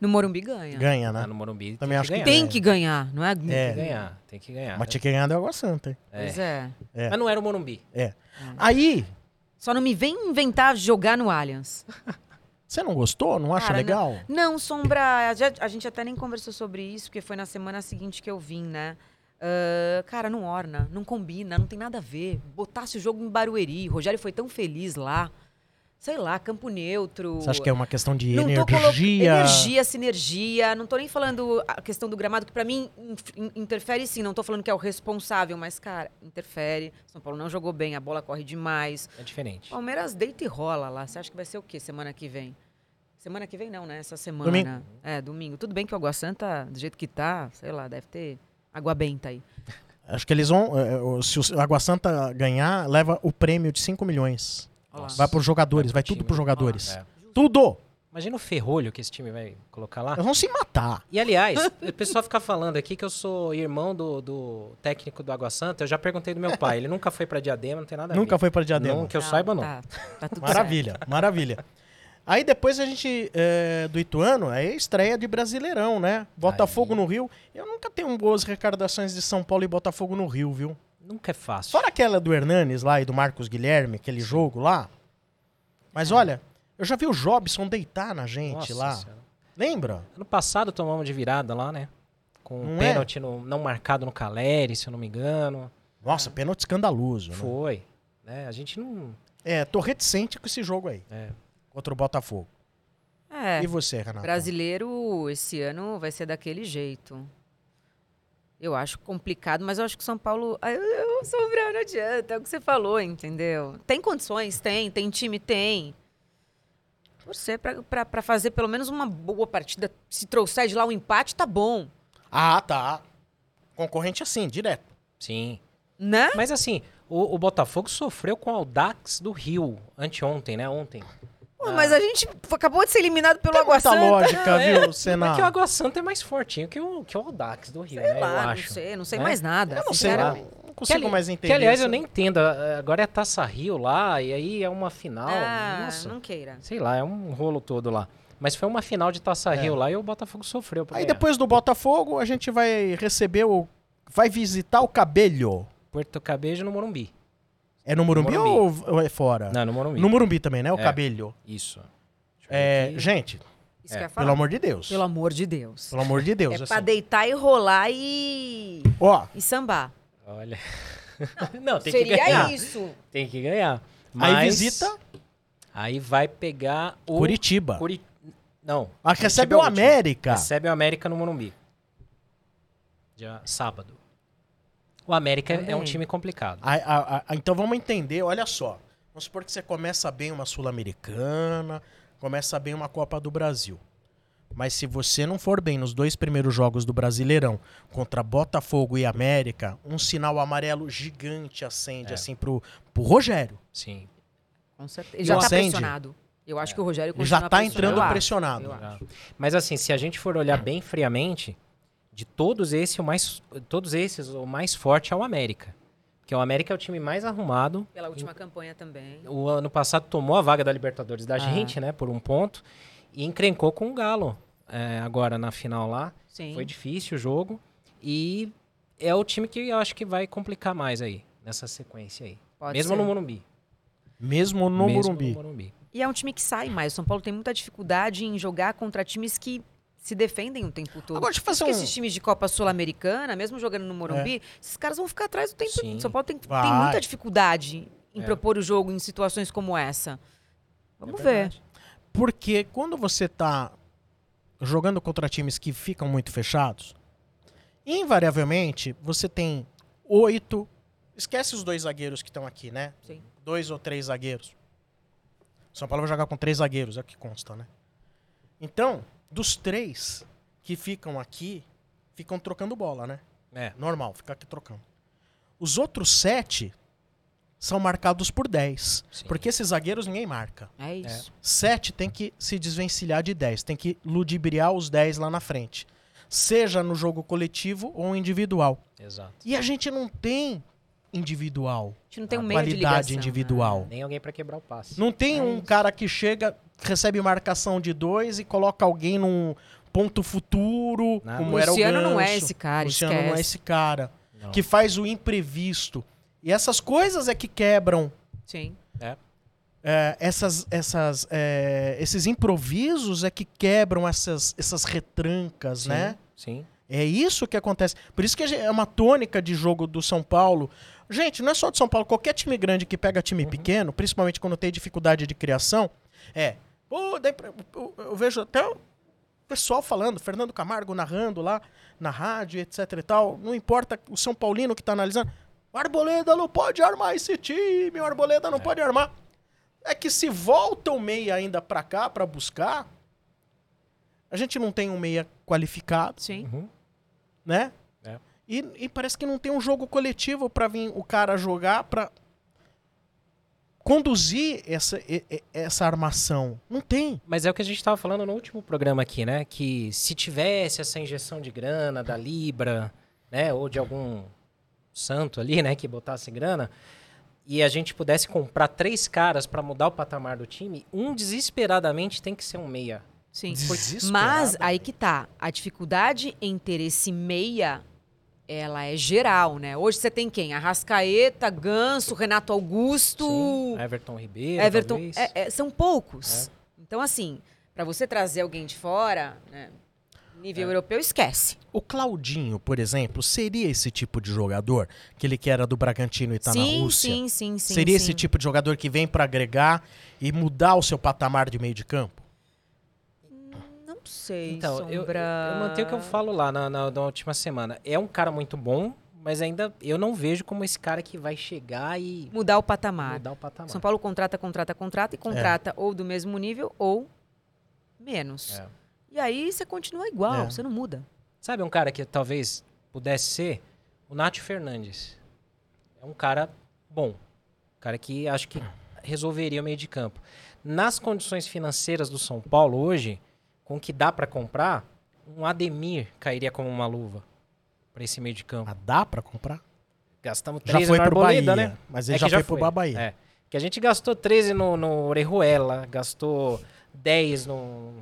[SPEAKER 2] No Morumbi ganha.
[SPEAKER 1] Ganha, né?
[SPEAKER 3] no Morumbi
[SPEAKER 1] Também
[SPEAKER 3] tem
[SPEAKER 1] acho que
[SPEAKER 3] ganhar.
[SPEAKER 2] Tem
[SPEAKER 1] É.
[SPEAKER 2] que ganhar, não é?
[SPEAKER 1] É.
[SPEAKER 3] Tem que ganhar, tem que ganhar.
[SPEAKER 1] Mas tinha que ganhar da Água Santa, hein?
[SPEAKER 3] É.
[SPEAKER 2] Pois é.
[SPEAKER 1] É.
[SPEAKER 3] Mas não era o Morumbi.
[SPEAKER 1] É. Aí,
[SPEAKER 2] Só não me vem inventar jogar no Allianz.
[SPEAKER 1] você não gostou? Não acha
[SPEAKER 2] Cara,
[SPEAKER 1] legal?
[SPEAKER 2] Não, Sombra, a gente- até nem conversou sobre isso, porque foi na semana seguinte que eu vim, né? Ah, cara, não orna, não combina, não tem nada a ver. Botasse o jogo em Barueri, Rogério foi tão feliz lá. Sei lá, campo neutro.
[SPEAKER 1] Você acha que é uma questão de
[SPEAKER 2] Não colo-
[SPEAKER 1] energia?
[SPEAKER 2] Energia, sinergia. Não tô nem falando a questão do gramado, que pra mim in- interfere sim. Não tô falando que é o responsável, mas, cara, interfere. São Paulo não jogou bem, a bola corre demais.
[SPEAKER 3] É diferente.
[SPEAKER 2] Palmeiras deita e rola lá. Você acha que vai ser o quê semana que vem? Semana que vem não, né? Essa semana.
[SPEAKER 1] Domingo.
[SPEAKER 2] É, domingo. Tudo bem que o Água Santa, do jeito que tá, sei lá, deve ter água benta aí.
[SPEAKER 1] Acho que eles vão. é, o- Se o Água Santa ganhar, leva o prêmio de 5 milhões.
[SPEAKER 3] Nossa.
[SPEAKER 1] Vai pros jogadores, vai,
[SPEAKER 3] pro
[SPEAKER 1] tudo
[SPEAKER 3] time.
[SPEAKER 1] pros jogadores.
[SPEAKER 3] É.
[SPEAKER 1] Tudo!
[SPEAKER 3] Imagina o ferrolho que esse time vai colocar lá.
[SPEAKER 1] Eles vão se matar.
[SPEAKER 3] E aliás, o pessoal fica falando aqui que eu sou irmão do, do técnico do Água Santa. Eu já perguntei do meu pai. Ele nunca foi pra Diadema, não tem nada a
[SPEAKER 1] Nunca
[SPEAKER 3] ver.
[SPEAKER 1] foi pra Diadema.
[SPEAKER 3] Não, que eu saiba, não.
[SPEAKER 2] Tá, tá tudo
[SPEAKER 1] Maravilha, maravilha. Aí depois a gente, é, do Ituano, aí é estreia de Brasileirão, né? Botafogo
[SPEAKER 3] Aí.
[SPEAKER 1] no Rio. Eu nunca tenho boas recordações de São Paulo e Botafogo no Rio, viu?
[SPEAKER 3] Nunca é fácil.
[SPEAKER 1] Fora aquela do Hernanes lá e do Marcos Guilherme, aquele jogo lá. Mas olha, eu já vi o Jobson deitar na gente
[SPEAKER 3] Nossa
[SPEAKER 1] lá.
[SPEAKER 3] Senhora.
[SPEAKER 1] Lembra?
[SPEAKER 3] Ano passado tomamos de virada lá, né? Com um
[SPEAKER 1] Não é?
[SPEAKER 3] pênalti no- não marcado no Caleri, se eu não me engano.
[SPEAKER 1] Nossa, pênalti escandaloso, né?
[SPEAKER 3] Foi. Né? A gente não.
[SPEAKER 1] É, tô reticente com esse jogo aí,
[SPEAKER 3] é.
[SPEAKER 1] contra o Botafogo.
[SPEAKER 2] É,
[SPEAKER 1] E você, Renato?
[SPEAKER 2] brasileiro esse ano vai ser daquele jeito. Eu acho complicado, mas eu acho que o São Paulo. Eu, eu Sombra, não adianta, é o que você falou, entendeu? Tem condições? Tem. Tem time? Tem. Pra, pra fazer pelo menos uma boa partida. Se trouxer de lá um empate, tá bom.
[SPEAKER 1] Ah, tá. Concorrente assim, direto.
[SPEAKER 3] Sim.
[SPEAKER 2] Né?
[SPEAKER 3] Mas assim, o, o Botafogo sofreu com o Audax do Rio anteontem, né? Ontem.
[SPEAKER 2] Pô, mas a gente acabou de ser eliminado pelo
[SPEAKER 1] Tem
[SPEAKER 2] Água
[SPEAKER 1] muita
[SPEAKER 2] Santa.
[SPEAKER 1] lógica,
[SPEAKER 3] É,
[SPEAKER 1] viu,
[SPEAKER 3] Porque o
[SPEAKER 1] Senna?
[SPEAKER 3] Água Santa é mais fortinho que o, que o Audax do Rio,
[SPEAKER 2] Sei
[SPEAKER 3] né?
[SPEAKER 2] lá,
[SPEAKER 3] eu
[SPEAKER 2] não
[SPEAKER 3] acho.
[SPEAKER 2] sei, não sei
[SPEAKER 3] né?
[SPEAKER 2] mais nada.
[SPEAKER 1] Eu não sei,
[SPEAKER 2] sinceramente.
[SPEAKER 1] não consigo
[SPEAKER 3] Que ali-
[SPEAKER 1] mais entender.
[SPEAKER 3] Que, aliás, eu nem entendo. ah, Agora é Taça Rio lá, e aí é uma final.
[SPEAKER 2] Ah,
[SPEAKER 3] Nossa,
[SPEAKER 2] não queira.
[SPEAKER 3] sei lá, é um rolo todo lá. Mas foi uma final de Taça
[SPEAKER 1] É.
[SPEAKER 3] Rio lá e o Botafogo sofreu. pra
[SPEAKER 1] Aí
[SPEAKER 3] ganhar.
[SPEAKER 1] depois do Botafogo, a gente vai receber o. Vai visitar o Cabelho.
[SPEAKER 3] Porto Cabejo no Morumbi.
[SPEAKER 1] É no Morumbi,
[SPEAKER 3] Morumbi.
[SPEAKER 1] Ou, ou é fora?
[SPEAKER 3] Não, no Morumbi.
[SPEAKER 1] No Morumbi também, né? O
[SPEAKER 3] É.
[SPEAKER 1] Cabelho.
[SPEAKER 3] Isso.
[SPEAKER 1] É, gente,
[SPEAKER 2] Isso
[SPEAKER 3] É,
[SPEAKER 2] que eu ia falar.
[SPEAKER 1] pelo amor de Deus.
[SPEAKER 2] Pelo amor de Deus.
[SPEAKER 1] Pelo amor de Deus.
[SPEAKER 2] É
[SPEAKER 1] assim.
[SPEAKER 2] pra deitar e rolar e.
[SPEAKER 1] Ó,
[SPEAKER 2] e sambar.
[SPEAKER 3] Olha. Não, tem que
[SPEAKER 2] Seria
[SPEAKER 3] ganhar.
[SPEAKER 2] isso.
[SPEAKER 3] Tem que ganhar.
[SPEAKER 1] aí
[SPEAKER 3] Mas
[SPEAKER 1] visita
[SPEAKER 3] Aí vai pegar o.
[SPEAKER 1] Curitiba.
[SPEAKER 3] Curi... Não.
[SPEAKER 1] Ah, recebe
[SPEAKER 3] é
[SPEAKER 1] o
[SPEAKER 3] último.
[SPEAKER 1] América.
[SPEAKER 3] Recebe o América no Morumbi. Dia sábado. O América é um
[SPEAKER 2] Também.
[SPEAKER 3] time complicado.
[SPEAKER 1] A- a- a- então vamos entender, olha só. Vamos supor que você começa bem uma Sul-Americana, começa bem uma Copa do Brasil. Mas se você não for bem nos dois primeiros jogos do Brasileirão, contra Botafogo e América, um sinal amarelo gigante acende
[SPEAKER 3] É.
[SPEAKER 1] assim pro, pro Rogério.
[SPEAKER 3] Sim.
[SPEAKER 2] Com certeza. Ele já tá
[SPEAKER 1] acende.
[SPEAKER 2] pressionado. Eu acho que o Rogério
[SPEAKER 1] já tá
[SPEAKER 2] pressionado.
[SPEAKER 1] entrando pressionado.
[SPEAKER 3] Mas assim, se a gente for olhar bem friamente, de todos esses, o mais, todos esses, o mais forte é o América. Porque o América é o time mais arrumado.
[SPEAKER 2] Pela última campanha também.
[SPEAKER 3] O ano passado tomou a vaga da Libertadores da
[SPEAKER 2] Ah.
[SPEAKER 3] gente, né? Por um ponto. E encrencou com o Galo. é, agora na final lá.
[SPEAKER 2] Sim.
[SPEAKER 3] Foi difícil o jogo. E é o time que eu acho que vai complicar mais aí, nessa sequência aí.
[SPEAKER 2] Pode
[SPEAKER 3] Mesmo
[SPEAKER 2] ser.
[SPEAKER 3] no Morumbi.
[SPEAKER 1] Mesmo no
[SPEAKER 3] Mesmo
[SPEAKER 1] Morumbi.
[SPEAKER 3] no Morumbi.
[SPEAKER 2] E é um time que sai mais. O São Paulo tem muita dificuldade em jogar contra times que se defendem o tempo todo.
[SPEAKER 1] Agora, deixa eu fazer
[SPEAKER 2] Porque
[SPEAKER 1] um...
[SPEAKER 2] esses times de Copa Sul-Americana, mesmo jogando no Morumbi, esses caras vão ficar atrás o tempo
[SPEAKER 3] Sim.
[SPEAKER 2] todo. São Paulo tem, tem muita dificuldade em
[SPEAKER 3] É.
[SPEAKER 2] propor o jogo em situações como essa. Vamos
[SPEAKER 3] É
[SPEAKER 2] ver.
[SPEAKER 1] Porque quando você tá jogando contra times que ficam muito fechados, invariavelmente você tem oito. Esquece os dois zagueiros que estão aqui, né?
[SPEAKER 2] Sim.
[SPEAKER 1] Dois ou três zagueiros. São Paulo vai jogar com três zagueiros, é o que consta, né? Então, dos três que ficam aqui, ficam trocando bola, né?
[SPEAKER 3] É.
[SPEAKER 1] Normal, fica aqui trocando. Os outros sete são marcados por 10.
[SPEAKER 3] Sim.
[SPEAKER 1] Porque esses zagueiros ninguém marca.
[SPEAKER 2] É isso.
[SPEAKER 1] 7 tem que se desvencilhar de 10, tem que ludibriar os 10 lá na frente. Seja no jogo coletivo ou individual.
[SPEAKER 3] Exato.
[SPEAKER 1] E a gente não tem individual,
[SPEAKER 2] A gente não tem um meio de
[SPEAKER 1] qualidade
[SPEAKER 2] ligação. né?
[SPEAKER 1] individual.
[SPEAKER 3] Nem alguém pra quebrar o passe.
[SPEAKER 1] Não tem
[SPEAKER 2] É
[SPEAKER 1] um
[SPEAKER 2] isso.
[SPEAKER 1] cara que chega, recebe marcação de dois e coloca alguém num ponto futuro,
[SPEAKER 3] Nada.
[SPEAKER 1] como era o
[SPEAKER 2] Luciano não é esse cara,
[SPEAKER 1] Luciano
[SPEAKER 2] esquece.
[SPEAKER 1] não é esse cara.
[SPEAKER 3] Não.
[SPEAKER 1] Que faz o imprevisto. E essas coisas é que quebram
[SPEAKER 2] Sim.
[SPEAKER 1] É, essas, essas, é, esses improvisos é que quebram essas, essas retrancas,
[SPEAKER 3] Sim,
[SPEAKER 1] né?
[SPEAKER 3] Sim.
[SPEAKER 1] É isso que acontece. Por isso que é uma tônica de jogo do São Paulo. Gente, não é só do São Paulo. Qualquer time grande que pega time
[SPEAKER 3] Uhum.
[SPEAKER 1] pequeno, principalmente quando tem dificuldade de criação, é. Pô, daí pra- eu, eu vejo até o pessoal falando, Fernando Camargo narrando lá na rádio, etc e tal. Não importa o São Paulino que tá analisando. O Arboleda não pode armar esse time, o Arboleda não pode armar. É que se volta o meia ainda pra cá pra buscar, a gente não tem um meia qualificado
[SPEAKER 2] Sim.
[SPEAKER 3] Uhum.
[SPEAKER 1] né?
[SPEAKER 3] É.
[SPEAKER 1] E, e parece que não tem um jogo coletivo pra vir o cara jogar pra conduzir essa, essa armação. Não tem.
[SPEAKER 3] Mas é o que a gente estava falando no último programa aqui, né? Que se tivesse essa injeção de grana da Libra, né? Ou de algum santo ali, né? Que botasse grana, e a gente pudesse comprar três caras para mudar o patamar do time, um desesperadamente tem que ser um meia.
[SPEAKER 2] Sim. Mas aí que tá. A dificuldade em ter esse meia, ela é geral, né? Hoje você tem quem? Arrascaeta, Ganso, Renato Augusto,
[SPEAKER 3] Sim, Everton Ribeiro,
[SPEAKER 2] Everton. é- é, são poucos. Então, assim, pra você trazer alguém de fora, né, nível
[SPEAKER 3] É.
[SPEAKER 2] europeu, esquece.
[SPEAKER 1] O Claudinho, por exemplo, seria esse tipo de jogador? Aquele que era do Bragantino e tá na
[SPEAKER 2] sim,
[SPEAKER 1] Rússia?
[SPEAKER 2] sim, sim, sim.
[SPEAKER 1] seria
[SPEAKER 2] sim.
[SPEAKER 1] esse tipo de jogador que vem pra agregar e mudar o seu patamar de meio de campo?
[SPEAKER 2] Sei,
[SPEAKER 3] Então, eu, eu,
[SPEAKER 2] Sombra.
[SPEAKER 3] eu mantenho o que eu falo lá na, na, na última semana. É um cara muito bom, mas ainda eu não vejo como esse cara que vai chegar e
[SPEAKER 2] Mudar o patamar.
[SPEAKER 3] mudar o patamar.
[SPEAKER 2] São Paulo contrata, contrata, contrata e contrata ou do mesmo nível ou menos.
[SPEAKER 3] É.
[SPEAKER 2] E aí você continua igual,
[SPEAKER 1] É.
[SPEAKER 2] você não muda.
[SPEAKER 3] Sabe um cara que talvez pudesse ser? O Nath Fernandes. É um cara bom. Um cara que acho que resolveria o meio de campo. Nas condições financeiras do São Paulo hoje, com o que dá pra comprar, um Ademir cairia como uma luva para esse meio de campo.
[SPEAKER 1] Ah, dá pra comprar?
[SPEAKER 3] Gastamos
[SPEAKER 1] Já
[SPEAKER 3] 13
[SPEAKER 1] foi
[SPEAKER 3] no Arboleda,
[SPEAKER 1] Bahia.
[SPEAKER 3] né?
[SPEAKER 1] Mas ele
[SPEAKER 3] É
[SPEAKER 1] já,
[SPEAKER 3] que
[SPEAKER 1] foi, pro Bahia.
[SPEAKER 3] É. Que a gente gastou 13 no, no Orejuela, gastou 10 no.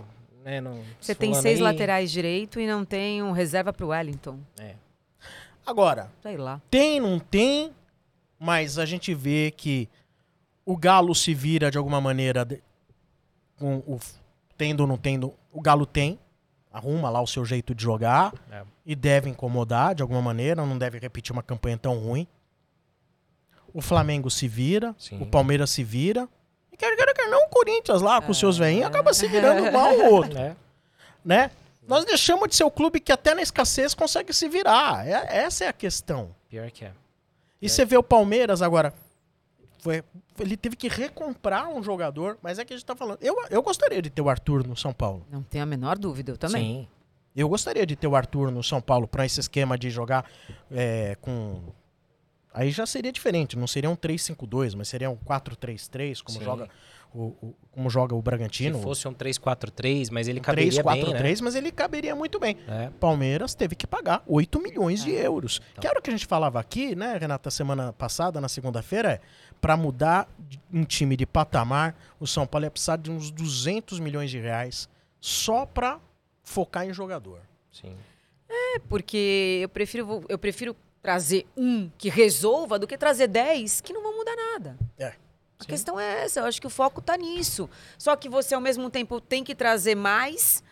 [SPEAKER 3] Né, no
[SPEAKER 2] Você tem seis
[SPEAKER 3] aí.
[SPEAKER 2] laterais direito e não tem um reserva pro Wellington.
[SPEAKER 3] É.
[SPEAKER 1] Agora,
[SPEAKER 2] Sei lá.
[SPEAKER 1] Tem, não tem, mas a gente vê que o Galo se vira de alguma maneira, de- com o, tendo ou não tendo, o Galo tem, arruma lá o seu jeito de jogar
[SPEAKER 3] É.
[SPEAKER 1] e deve incomodar de alguma maneira, não deve repetir uma campanha tão ruim. O Flamengo se vira,
[SPEAKER 3] Sim.
[SPEAKER 1] o Palmeiras se vira. E quer quer, quer não o Corinthians lá com os
[SPEAKER 2] É.
[SPEAKER 1] seus veinhos acaba se virando mal o outro,
[SPEAKER 3] É.
[SPEAKER 1] né? Nós deixamos de ser o clube que até na escassez consegue se virar. É- essa é a questão.
[SPEAKER 3] Pior que é.
[SPEAKER 1] E você vê o Palmeiras agora. Foi, ele teve que recomprar um jogador, mas é que a gente tá falando. Eu, eu gostaria de ter o Arthur no São Paulo.
[SPEAKER 2] Não tenho a menor dúvida, eu também.
[SPEAKER 3] Sim.
[SPEAKER 1] Eu gostaria de ter o Arthur no São Paulo para esse esquema de jogar é, com. Aí já seria diferente, não seria um 3-5-2, mas seria um 4-3-3, como
[SPEAKER 3] Sim.
[SPEAKER 1] joga o, o- como joga o Bragantino.
[SPEAKER 3] Se fosse um 3-4-3, mas ele
[SPEAKER 1] um
[SPEAKER 3] caberia
[SPEAKER 1] 3-4-3,
[SPEAKER 3] bem, né?
[SPEAKER 1] mas ele caberia muito bem.
[SPEAKER 3] É.
[SPEAKER 1] Palmeiras teve que pagar 8 milhões de euros.
[SPEAKER 3] Então.
[SPEAKER 1] Que era o que a gente falava aqui, né, Renata, semana passada, na segunda-feira, é para mudar de- um time de patamar, o São Paulo ia precisar de uns 200 milhões de reais só para focar em jogador.
[SPEAKER 3] Sim.
[SPEAKER 2] É porque eu prefiro, eu prefiro trazer um que resolva do que trazer dez que não vão mudar nada. A questão é essa, eu acho que o foco tá nisso. Só que você, ao mesmo tempo, tem que trazer mais.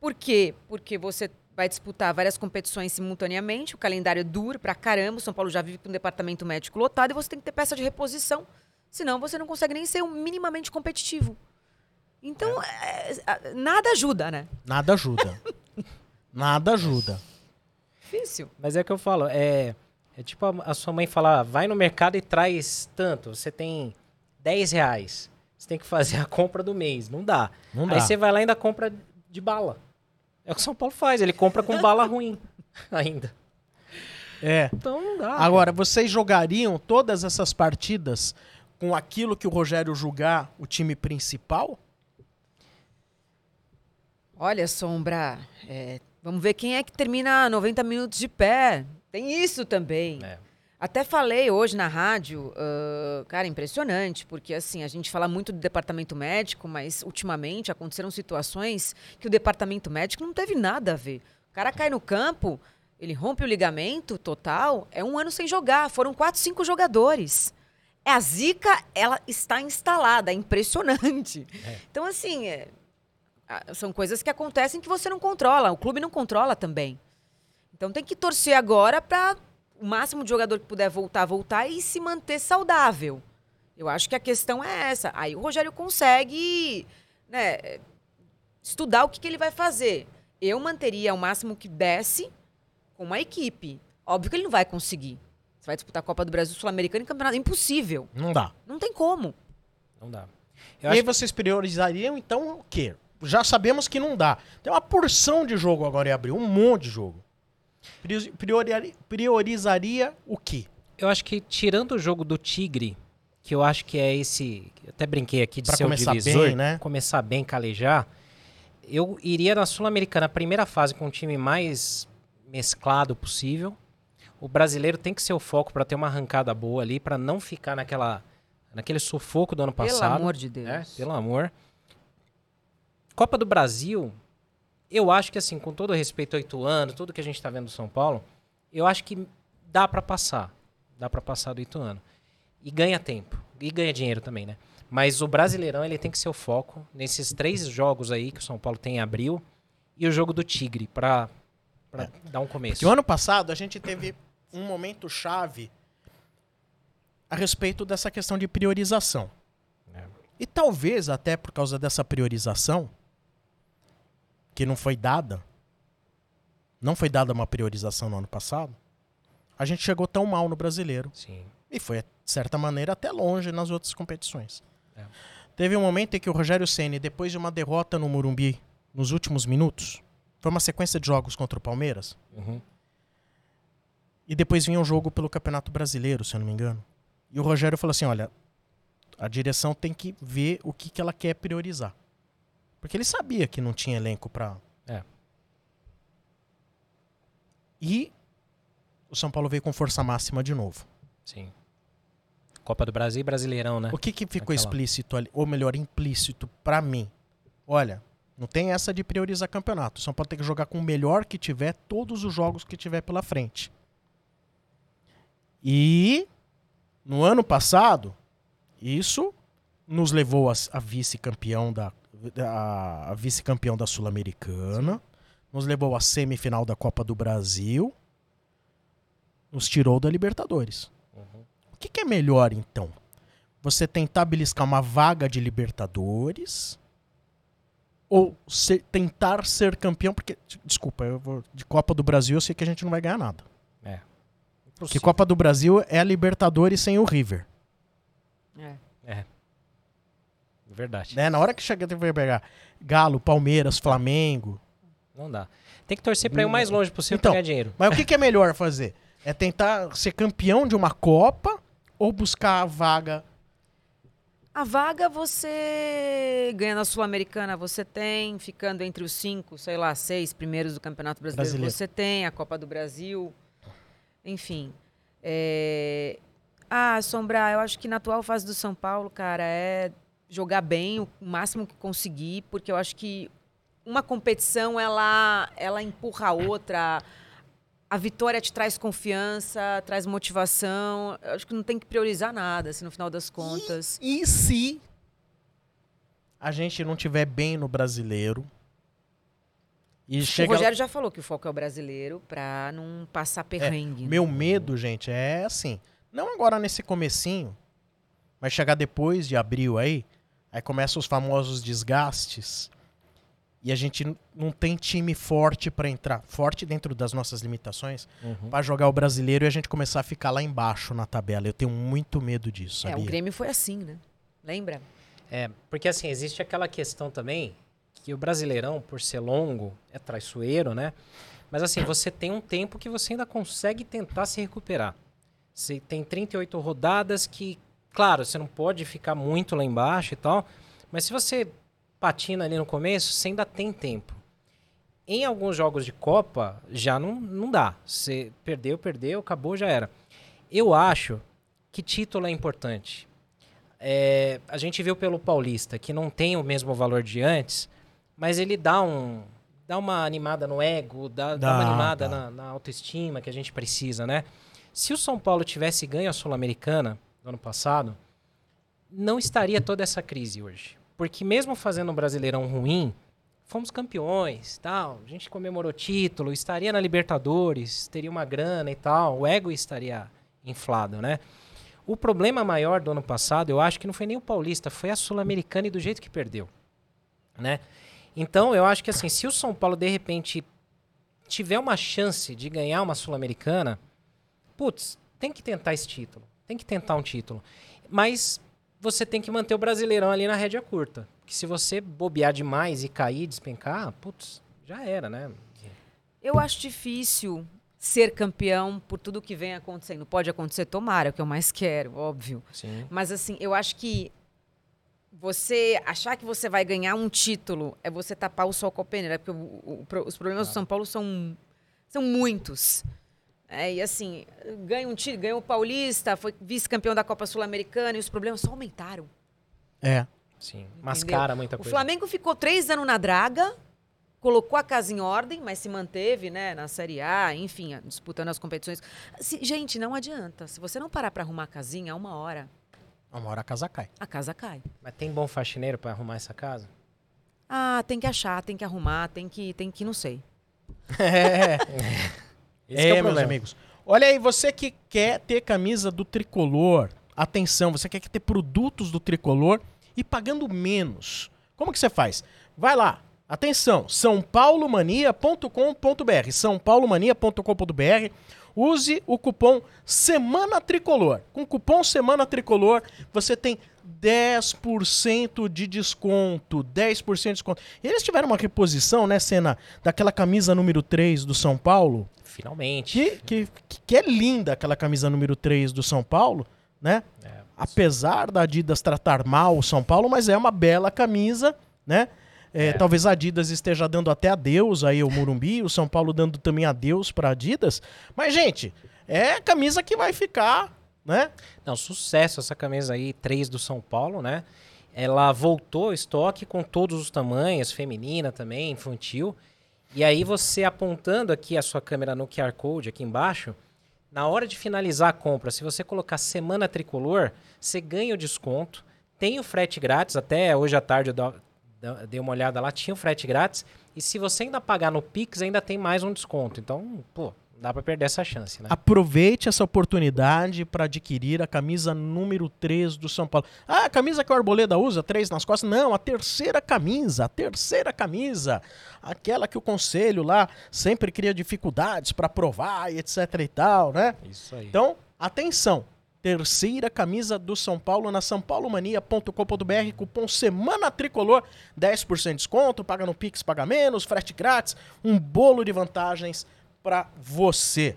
[SPEAKER 2] Por quê? Porque você vai disputar várias competições simultaneamente, o calendário é duro pra caramba, o São Paulo já vive com um departamento médico lotado e você tem que ter peça de reposição. Senão você não consegue nem ser um minimamente competitivo. Então, é, é, nada ajuda, né?
[SPEAKER 1] Nada ajuda. Nada ajuda.
[SPEAKER 2] Difícil.
[SPEAKER 3] Mas é o que eu falo, é, é tipo a, a sua mãe falar, vai no mercado e traz tanto. Você tem 10 reais. Você tem que fazer a compra do mês. Não dá.
[SPEAKER 1] Não
[SPEAKER 3] Aí
[SPEAKER 1] dá.
[SPEAKER 3] você vai lá e ainda compra de bala. É o que o São Paulo faz, ele compra com bala ruim ainda.
[SPEAKER 1] É.
[SPEAKER 3] Então não dá.
[SPEAKER 1] Agora, vocês jogariam todas essas partidas com aquilo que o Rogério julgar o time principal?
[SPEAKER 2] Olha, Sombra, é, vamos ver quem é que termina 90 minutos de pé. Tem isso também.
[SPEAKER 3] É.
[SPEAKER 2] Até falei hoje na rádio, ah, cara, impressionante, porque assim, a gente fala muito do departamento médico, mas ultimamente aconteceram situações que o departamento médico não teve nada a ver. O cara cai no campo, ele rompe o ligamento total, é um ano sem jogar. Foram quatro, cinco jogadores. É, A zica, ela está instalada, é impressionante. Então, assim, é, são coisas que acontecem que você não controla, o clube não controla também. Então tem que torcer agora para o máximo de jogador que puder voltar, voltar e se manter saudável. Eu acho que a questão é essa. Aí o Rogério consegue né, estudar o que, que ele vai fazer. Eu manteria o máximo que desse com uma equipe. Óbvio que ele não vai conseguir. Você vai disputar a Copa do Brasil, Sul-Americana e Campeonato. Impossível.
[SPEAKER 1] Não dá.
[SPEAKER 2] Não tem como.
[SPEAKER 3] Não dá.
[SPEAKER 1] e
[SPEAKER 3] Eu
[SPEAKER 1] aí
[SPEAKER 3] acho que-
[SPEAKER 1] vocês priorizariam, então, o quê? Já sabemos que não dá. Tem uma porção de jogo agora em abril, um monte de jogo. Priori- priori- priorizaria o quê?
[SPEAKER 3] Eu acho que tirando o jogo do Tigre, que eu acho que é esse. Até brinquei aqui de
[SPEAKER 1] Pra
[SPEAKER 3] ser o
[SPEAKER 1] começar
[SPEAKER 3] divisor,
[SPEAKER 1] bem, né?
[SPEAKER 3] Começar bem, calejar. Eu iria na Sul-Americana, primeira fase, com um time mais mesclado possível. O brasileiro tem que ser o foco para ter uma arrancada boa ali, para não ficar naquela, naquele sufoco do ano
[SPEAKER 2] Pelo
[SPEAKER 3] passado.
[SPEAKER 2] amor de Deus.
[SPEAKER 3] né? Pelo amor. Copa do Brasil, eu acho que assim, com todo respeito ao Ituano, tudo que a gente tá vendo do São Paulo, eu acho que dá para passar. Dá para passar do Ituano. E ganha tempo. E ganha dinheiro também, né? Mas o Brasileirão, ele tem que ser o foco nesses três jogos aí que o São Paulo tem em abril e o jogo do Tigre, pra, pra dar um começo.
[SPEAKER 1] Porque o ano passado a gente teve um momento chave a respeito dessa questão de priorização.
[SPEAKER 3] É.
[SPEAKER 1] E talvez até por causa dessa priorização, que não foi dada, não foi dada uma priorização no ano passado, a gente chegou tão mal no brasileiro.
[SPEAKER 3] Sim.
[SPEAKER 1] E foi, de certa maneira, até longe nas outras competições.
[SPEAKER 3] É.
[SPEAKER 1] Teve um momento em que o Rogério Ceni, depois de uma derrota no Morumbi, nos últimos minutos, foi uma sequência de jogos contra o Palmeiras,
[SPEAKER 3] Uhum.
[SPEAKER 1] e depois vinha um jogo pelo Campeonato Brasileiro, se eu não me engano. E o Rogério falou assim: olha, a direção tem que ver o que, que ela quer priorizar. Porque ele sabia que não tinha elenco pra.
[SPEAKER 3] É.
[SPEAKER 1] E o São Paulo veio com força máxima de novo.
[SPEAKER 3] Sim. Copa do Brasil e Brasileirão, né?
[SPEAKER 1] O que, que ficou
[SPEAKER 3] Aquela-
[SPEAKER 1] explícito ali, ou melhor, implícito pra mim? Olha, não tem essa de priorizar campeonato. O São Paulo tem que jogar com o melhor que tiver, todos os jogos que tiver pela frente. E no ano passado, isso nos levou a, a vice-campeão da a, a vice-campeão da Sul-Americana, nos levou à semifinal da Copa do Brasil, nos tirou da Libertadores.
[SPEAKER 3] Uhum.
[SPEAKER 1] O que, que é melhor, então? Você tentar beliscar uma vaga de Libertadores ou ser- tentar ser campeão? Porque, des- desculpa, eu vou, de Copa do Brasil eu sei que a gente não vai ganhar nada. Porque Copa do Brasil é a Libertadores sem o River.
[SPEAKER 2] É.
[SPEAKER 3] É. Verdade.
[SPEAKER 1] Né? Na hora que chega, tem que pegar Galo, Palmeiras, Flamengo.
[SPEAKER 3] Não dá. Tem que torcer pra ir o mais longe possível
[SPEAKER 1] Então,
[SPEAKER 3] pra ganhar dinheiro.
[SPEAKER 1] Mas o que, que é melhor fazer? É tentar ser campeão de uma Copa ou buscar a vaga?
[SPEAKER 2] A vaga você ganha na Sul-Americana, você tem, ficando entre os cinco, sei lá, seis primeiros do Campeonato Brasileiro,
[SPEAKER 1] Brasileiro.
[SPEAKER 2] você tem, a Copa do Brasil, enfim. É... Ah, Sombra, eu acho que na atual fase do São Paulo, cara, é jogar bem o máximo que conseguir, porque eu acho que uma competição, ela, ela empurra a outra, a vitória te traz confiança, traz motivação. Eu acho que não tem que priorizar nada, assim, no final das contas.
[SPEAKER 1] E se a gente não tiver bem no brasileiro? E
[SPEAKER 2] O
[SPEAKER 1] chega
[SPEAKER 2] Rogério já falou que o foco é o brasileiro pra não passar perrengue. né?
[SPEAKER 1] Meu medo, gente, é assim. Não agora nesse comecinho, mas chegar depois de abril aí, aí começam os famosos desgastes. E a gente não tem time forte pra entrar, forte dentro das nossas limitações,
[SPEAKER 3] Uhum.
[SPEAKER 1] pra jogar o brasileiro e a gente começar a ficar lá embaixo na tabela. Eu tenho muito medo disso,
[SPEAKER 2] É,
[SPEAKER 1] sabia?
[SPEAKER 2] o Grêmio foi assim, né? Lembra?
[SPEAKER 3] É, porque assim, existe aquela questão também que o Brasileirão, por ser longo, é traiçoeiro, né? Mas assim, você tem um tempo que você ainda consegue tentar se recuperar. Você tem 38 rodadas que, claro, você não pode ficar muito lá embaixo e tal, mas se você patina ali no começo, você ainda tem tempo. Em alguns jogos de Copa, já não, não dá. Você perdeu, perdeu, acabou, já era. Eu acho que título é importante. É, a gente viu pelo Paulista, que não tem o mesmo valor de antes, mas ele dá um dá uma animada no ego, dá, dá
[SPEAKER 1] Dá,
[SPEAKER 3] uma animada
[SPEAKER 1] dá.
[SPEAKER 3] na, na autoestima que a gente precisa, né? Se o São Paulo tivesse ganho a Sul-Americana no ano passado, não estaria toda essa crise hoje. Porque mesmo fazendo um Brasileirão ruim, fomos campeões, tal, a gente comemorou título, estaria na Libertadores, teria uma grana e tal, o ego estaria inflado, né? O problema maior do ano passado, eu acho que não foi nem o Paulista, foi a Sul-Americana e do jeito que perdeu, né? Então, eu acho que assim, se o São Paulo de repente tiver uma chance de ganhar uma Sul-Americana, putz, tem que tentar esse título, tem que tentar um título. Mas você tem que manter o Brasileirão ali na rédea curta. Porque se você bobear demais e cair, despencar, putz, já era, né?
[SPEAKER 2] Eu acho difícil ser campeão por tudo que vem acontecendo. Pode acontecer, tomara, é o que eu mais quero, óbvio.
[SPEAKER 3] Sim.
[SPEAKER 2] Mas assim, eu acho que você achar que você vai ganhar um título é você tapar o sol com a peneira, porque o- o- os problemas do São Paulo são, são muitos. É, e assim, ganha um título, ganhou o Paulista, foi vice-campeão da Copa Sul-Americana e os problemas só aumentaram.
[SPEAKER 1] É.
[SPEAKER 3] Sim. Mascara muita
[SPEAKER 2] O
[SPEAKER 3] coisa.
[SPEAKER 2] Flamengo ficou três anos na draga, colocou a casa em ordem, mas se manteve, né, na Série A, enfim, disputando as competições. Se- gente, não adianta. Se você não parar para arrumar a casinha, uma hora
[SPEAKER 1] Uma hora a casa cai.
[SPEAKER 2] a casa cai.
[SPEAKER 3] Mas tem bom faxineiro pra arrumar essa casa?
[SPEAKER 2] Ah, tem que achar, tem que arrumar, tem que, tem que, não sei.
[SPEAKER 1] É.
[SPEAKER 3] Esse que é o
[SPEAKER 1] meus
[SPEAKER 3] problema.
[SPEAKER 1] amigos. Olha aí, você que quer ter camisa do tricolor, atenção, você quer ter produtos do tricolor e pagando menos. Como que você faz? Vai lá, atenção, sãopaulomania.com.br, sãopaulomania.com.br. Use o cupom Semana Tricolor. Com o cupom Semana Tricolor, você tem 10% de desconto. 10% de desconto. E eles tiveram uma reposição, né, Cena, daquela camisa número 3 do São Paulo.
[SPEAKER 3] Finalmente.
[SPEAKER 1] Que, que, que é linda aquela camisa número 3 do São Paulo, né?
[SPEAKER 3] É.
[SPEAKER 1] Apesar da Adidas tratar mal o São Paulo, mas é uma bela camisa, né? É,
[SPEAKER 3] É.
[SPEAKER 1] Talvez a Adidas esteja dando até adeus aí ao Morumbi, o São Paulo dando também adeus para Adidas. Mas, gente, é camisa que vai ficar, né?
[SPEAKER 3] Não, sucesso essa camisa aí, 3 do São Paulo, né? Ela voltou ao estoque com todos os tamanhos, feminina também, infantil. E aí você apontando aqui a sua câmera no QR Code aqui embaixo, na hora de finalizar a compra, se você colocar semana tricolor, você ganha o desconto. Tem o frete grátis, até hoje à tarde eu dei uma olhada lá, tinha o frete grátis. E se você ainda pagar no Pix, ainda tem mais um desconto. Então, pô, dá pra perder essa chance, né?
[SPEAKER 1] Aproveite essa oportunidade para adquirir a camisa número 3 do São Paulo. Ah, a camisa que o Arboleda usa, três nas costas? Não, a terceira camisa, a terceira camisa. Aquela que o conselho lá sempre cria dificuldades para provar e etc e tal, né?
[SPEAKER 3] Isso aí.
[SPEAKER 1] Então, atenção. Terceira camisa do São Paulo na sãopaulomania.com.br, cupom Semana Tricolor, 10% de desconto, paga no Pix, paga menos, frete grátis, um bolo de vantagens para você.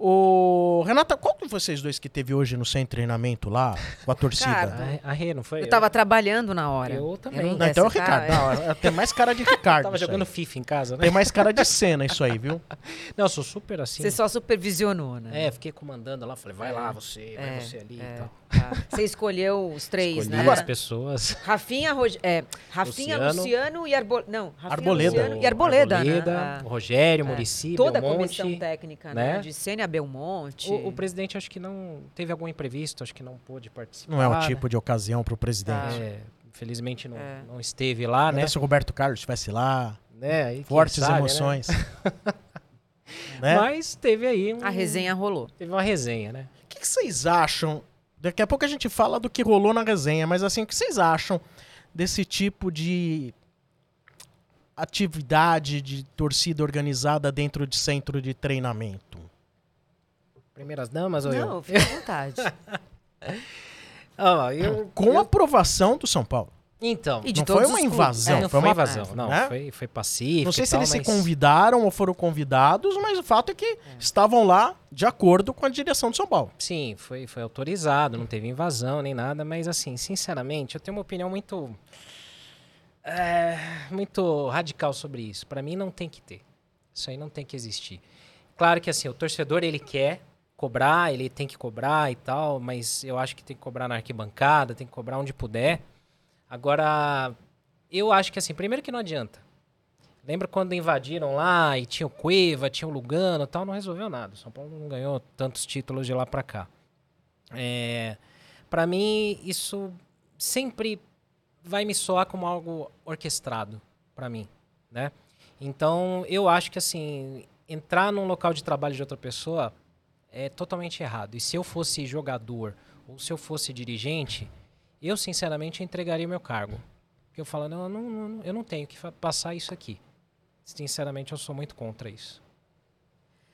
[SPEAKER 1] Ô, Renata, qual de vocês dois que teve hoje no sem treinamento lá com a torcida?
[SPEAKER 2] Cara,
[SPEAKER 3] A, a Rê, não foi?
[SPEAKER 2] Eu tava trabalhando na hora.
[SPEAKER 3] Eu também.
[SPEAKER 2] não
[SPEAKER 1] Não, então é o Ricardo.
[SPEAKER 2] cara,
[SPEAKER 1] Não, tem mais cara de Ricardo.
[SPEAKER 3] tava jogando
[SPEAKER 1] aí.
[SPEAKER 3] FIFA em casa, né?
[SPEAKER 1] Tem mais cara de cena isso aí, viu?
[SPEAKER 3] Não, eu sou super assim.
[SPEAKER 2] Você só supervisionou, né?
[SPEAKER 3] É, fiquei comandando lá, falei, vai lá você, vai
[SPEAKER 2] É,
[SPEAKER 3] você ali
[SPEAKER 2] é.
[SPEAKER 3] e tal.
[SPEAKER 2] Você escolheu os três,
[SPEAKER 3] Escolhi
[SPEAKER 2] né?
[SPEAKER 3] as pessoas.
[SPEAKER 2] Rafinha, Rog... é, Rafinha,
[SPEAKER 3] Luciano.
[SPEAKER 2] Luciano, e Arboleda. Não, Rafinha,
[SPEAKER 1] Arboleda.
[SPEAKER 2] Luciano e Arboleda,
[SPEAKER 3] Arboleda,
[SPEAKER 2] né?
[SPEAKER 3] o Rogério,
[SPEAKER 2] É.
[SPEAKER 3] Murici,
[SPEAKER 2] Toda a
[SPEAKER 3] Belmonte.
[SPEAKER 2] comissão técnica, né?
[SPEAKER 3] né?
[SPEAKER 2] De Sênia Belmonte.
[SPEAKER 3] O, o presidente acho que não teve algum imprevisto, acho que não pôde participar.
[SPEAKER 1] Não é o
[SPEAKER 3] né?
[SPEAKER 1] tipo de ocasião pro presidente.
[SPEAKER 3] É, infelizmente não,
[SPEAKER 2] É.
[SPEAKER 3] não esteve lá, né?
[SPEAKER 1] Se o Roberto Carlos estivesse lá,
[SPEAKER 3] né?
[SPEAKER 1] Fortes
[SPEAKER 3] sabe, né?
[SPEAKER 1] emoções. né?
[SPEAKER 3] Mas teve aí um-
[SPEAKER 2] A resenha rolou.
[SPEAKER 3] Teve uma resenha, né?
[SPEAKER 1] O que, que vocês acham? Daqui a pouco a gente fala do que rolou na resenha, mas assim, o que vocês acham desse tipo de atividade de torcida organizada dentro de centro de treinamento?
[SPEAKER 3] Primeiras damas ou eu?
[SPEAKER 2] Não, fica à vontade.
[SPEAKER 3] Eu,
[SPEAKER 1] Com
[SPEAKER 3] eu-
[SPEAKER 1] aprovação do São Paulo.
[SPEAKER 3] Então,
[SPEAKER 1] não foi uma invasão,
[SPEAKER 3] é, não
[SPEAKER 1] foi
[SPEAKER 3] foi
[SPEAKER 1] uma
[SPEAKER 3] invasão, não,
[SPEAKER 1] né?
[SPEAKER 3] foi, foi pacífico
[SPEAKER 1] Não sei se
[SPEAKER 3] tal,
[SPEAKER 1] eles se
[SPEAKER 3] mas-
[SPEAKER 1] convidaram ou foram convidados, mas o fato é que estavam lá de acordo com a direção de São Paulo.
[SPEAKER 3] Sim, foi, foi autorizado, não teve invasão nem nada, mas assim, sinceramente, eu tenho uma opinião muito. é, muito radical sobre isso. Pra mim não tem que ter. Isso aí não tem que existir. Claro que assim, o torcedor ele quer cobrar, ele tem que cobrar e tal, mas eu acho que tem que cobrar na arquibancada, tem que cobrar onde puder. Agora, eu acho que assim, primeiro que não adianta. Lembra quando invadiram lá e tinha o Cueva, tinha o Lugano tal, não resolveu nada. O São Paulo não ganhou tantos títulos de lá pra cá. É, para mim, isso sempre vai me soar como algo orquestrado para mim, né? Então, eu acho que assim, entrar num local de trabalho de outra pessoa é totalmente errado. E se eu fosse jogador ou se eu fosse dirigente, eu sinceramente entregaria o meu cargo. Porque eu falo, não, eu não, não- eu não tenho que passar isso aqui. Sinceramente, eu sou muito contra isso.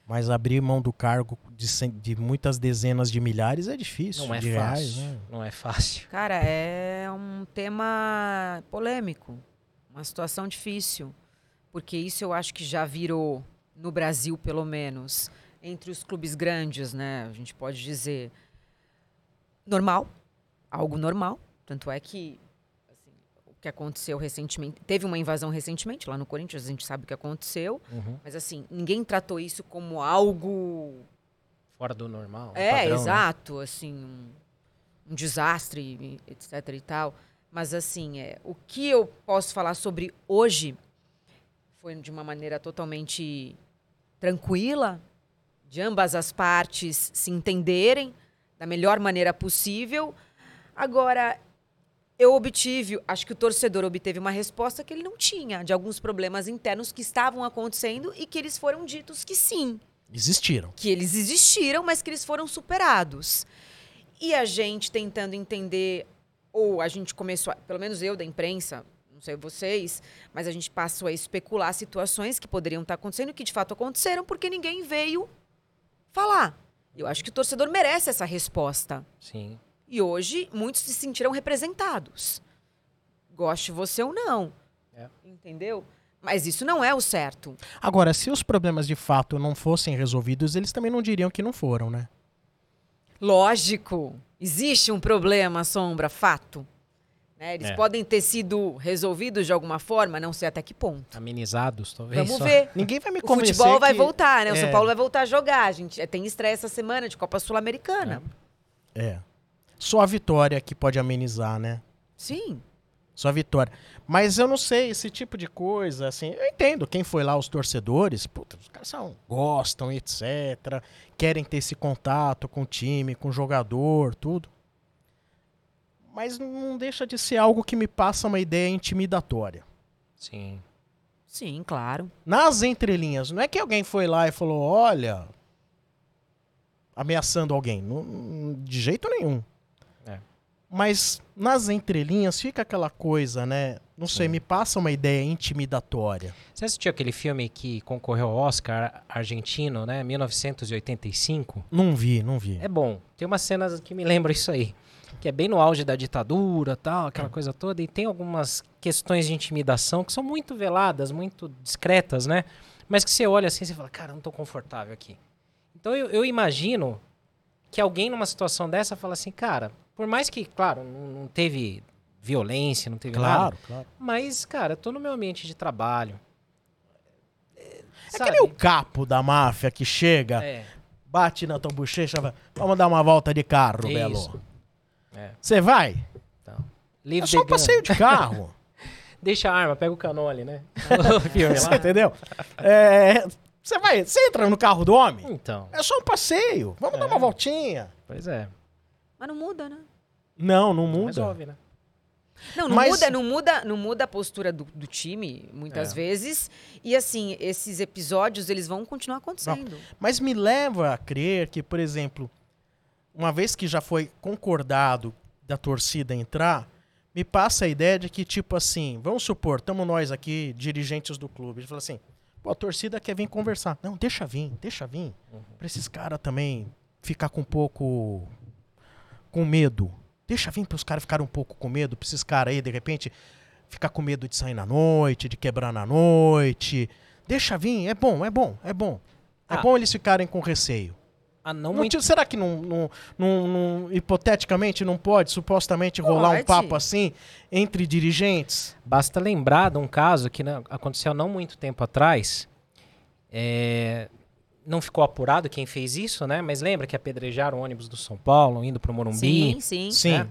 [SPEAKER 1] Mas abrir mão do cargo de, de muitas dezenas de milhares é difícil.
[SPEAKER 3] Não é fácil.
[SPEAKER 1] reais, né?
[SPEAKER 3] Não é fácil.
[SPEAKER 2] Cara, é um tema polêmico, uma situação difícil, porque isso eu acho que já virou, no Brasil pelo menos, entre os clubes grandes, né? A gente pode dizer normal, algo normal. Tanto é que assim, o que aconteceu recentemente, teve uma invasão recentemente lá no Corinthians, a gente sabe o que aconteceu,
[SPEAKER 3] Uhum.
[SPEAKER 2] mas assim, ninguém tratou isso como algo
[SPEAKER 3] Fora do normal.
[SPEAKER 2] é,
[SPEAKER 3] padrão, né?
[SPEAKER 2] exato, assim, um, um desastre, etc e tal. Mas assim, é, o que eu posso falar sobre hoje foi de uma maneira totalmente tranquila, de ambas as partes se entenderem da melhor maneira possível. Agora, eu obtive, acho que o torcedor obteve uma resposta que ele não tinha, de alguns problemas internos que estavam acontecendo e que eles foram ditos que sim
[SPEAKER 1] Existiram.
[SPEAKER 2] que eles existiram, mas que eles foram superados. E a gente tentando entender, ou a gente começou, a, pelo menos eu da imprensa, não sei vocês, mas a gente passou a especular situações que poderiam estar acontecendo e que de fato aconteceram porque ninguém veio falar. Eu acho que o torcedor merece essa resposta.
[SPEAKER 3] Sim.
[SPEAKER 2] E hoje muitos se sentiram representados. Goste você ou não.
[SPEAKER 3] É.
[SPEAKER 2] Entendeu? Mas isso não é o certo.
[SPEAKER 1] Agora, se os problemas de fato não fossem resolvidos, eles também não diriam que não foram, né?
[SPEAKER 2] Lógico. Existe um problema, sombra, fato. Né? Eles
[SPEAKER 3] É.
[SPEAKER 2] podem ter sido resolvidos de alguma forma, não sei até que ponto.
[SPEAKER 3] Amenizados, talvez.
[SPEAKER 2] Vamos
[SPEAKER 3] só.
[SPEAKER 2] ver.
[SPEAKER 1] Ninguém vai me
[SPEAKER 2] O
[SPEAKER 1] convencer
[SPEAKER 2] futebol vai
[SPEAKER 1] que-
[SPEAKER 2] voltar, né? O
[SPEAKER 1] É.
[SPEAKER 2] São Paulo vai voltar a jogar. A gente é, tem estreia essa semana de Copa Sul-Americana.
[SPEAKER 1] É. Só a vitória que pode amenizar, né?
[SPEAKER 2] Sim.
[SPEAKER 1] Só a vitória. Mas eu não sei, esse tipo de coisa, assim, eu entendo quem foi lá, os torcedores, puta, os caras são, gostam, etc. Querem ter esse contato com o time, com o jogador, tudo. Mas não deixa de ser algo que me passa uma ideia intimidatória.
[SPEAKER 3] Sim.
[SPEAKER 2] Sim, claro.
[SPEAKER 1] Nas entrelinhas, não é que alguém foi lá e falou, olha, ameaçando alguém. Não- de jeito nenhum. Mas nas entrelinhas fica aquela coisa, né? Não sei,
[SPEAKER 3] Sim.
[SPEAKER 1] me passa uma ideia intimidatória.
[SPEAKER 3] Você assistiu aquele filme que concorreu ao Oscar argentino, né? 1985?
[SPEAKER 1] Não vi, não vi.
[SPEAKER 3] É bom. Tem umas cenas que me lembram isso aí. Que é bem no auge da ditadura tal, aquela coisa toda. E tem algumas questões de intimidação que são muito veladas, muito discretas, né? Mas que você olha assim e fala, cara, não tô confortável aqui. Então eu, eu imagino que alguém numa situação dessa fala assim, cara, por mais que, claro, não, teve violência, não teve nada.
[SPEAKER 1] Claro, claro.
[SPEAKER 3] Mas, cara, eu tô no meu ambiente de trabalho.
[SPEAKER 1] É
[SPEAKER 3] Sabe?
[SPEAKER 1] que nem o capo da máfia que chega,
[SPEAKER 3] É,
[SPEAKER 1] bate na tua bochecha e fala, vamos dar uma volta de carro,
[SPEAKER 3] Isso.
[SPEAKER 1] Belo.
[SPEAKER 3] É.
[SPEAKER 1] Você vai?
[SPEAKER 3] Então,
[SPEAKER 1] É só um passeio de carro.
[SPEAKER 3] Deixa a arma, pega o canole, né? O filme
[SPEAKER 1] Você entendeu? É, Você vai, você entra no carro do homem?
[SPEAKER 3] Então,
[SPEAKER 1] É só um passeio. Vamos dar uma voltinha.
[SPEAKER 3] pois é.
[SPEAKER 2] Mas não muda, né?
[SPEAKER 1] Não, não
[SPEAKER 3] Não
[SPEAKER 1] muda.
[SPEAKER 3] Resolve, né?
[SPEAKER 2] Não, não
[SPEAKER 1] Mas-
[SPEAKER 2] muda, não muda, não muda a postura do, do time, muitas
[SPEAKER 3] É.
[SPEAKER 2] vezes. E assim, esses episódios, eles vão continuar acontecendo.
[SPEAKER 1] Mas me leva a crer que, por exemplo, uma vez que já foi concordado da torcida entrar, me passa a ideia de que, tipo assim, vamos supor, estamos nós aqui, dirigentes do clube, a gente fala assim, pô, a torcida quer vir conversar. Não, deixa vir, deixa vir. Pra esses caras também ficar com um pouco com medo. Deixa vir para os caras ficarem um pouco com medo, pra esses caras aí, de repente, ficar com medo de sair na noite, de quebrar na noite. Deixa vir, é bom, é bom, é bom. É
[SPEAKER 3] Ah.
[SPEAKER 1] bom eles ficarem com receio.
[SPEAKER 3] Ah, não
[SPEAKER 1] Não será que não, não- não- não- hipoteticamente não pode supostamente rolar um
[SPEAKER 2] Pode.
[SPEAKER 1] papo assim entre dirigentes?
[SPEAKER 3] Basta lembrar de um caso que né, aconteceu não muito tempo atrás. É, Não ficou apurado quem fez isso, né? Mas lembra que apedrejaram o ônibus do São Paulo, indo pro Morumbi?
[SPEAKER 2] Sim, sim.
[SPEAKER 1] Sim,
[SPEAKER 3] né?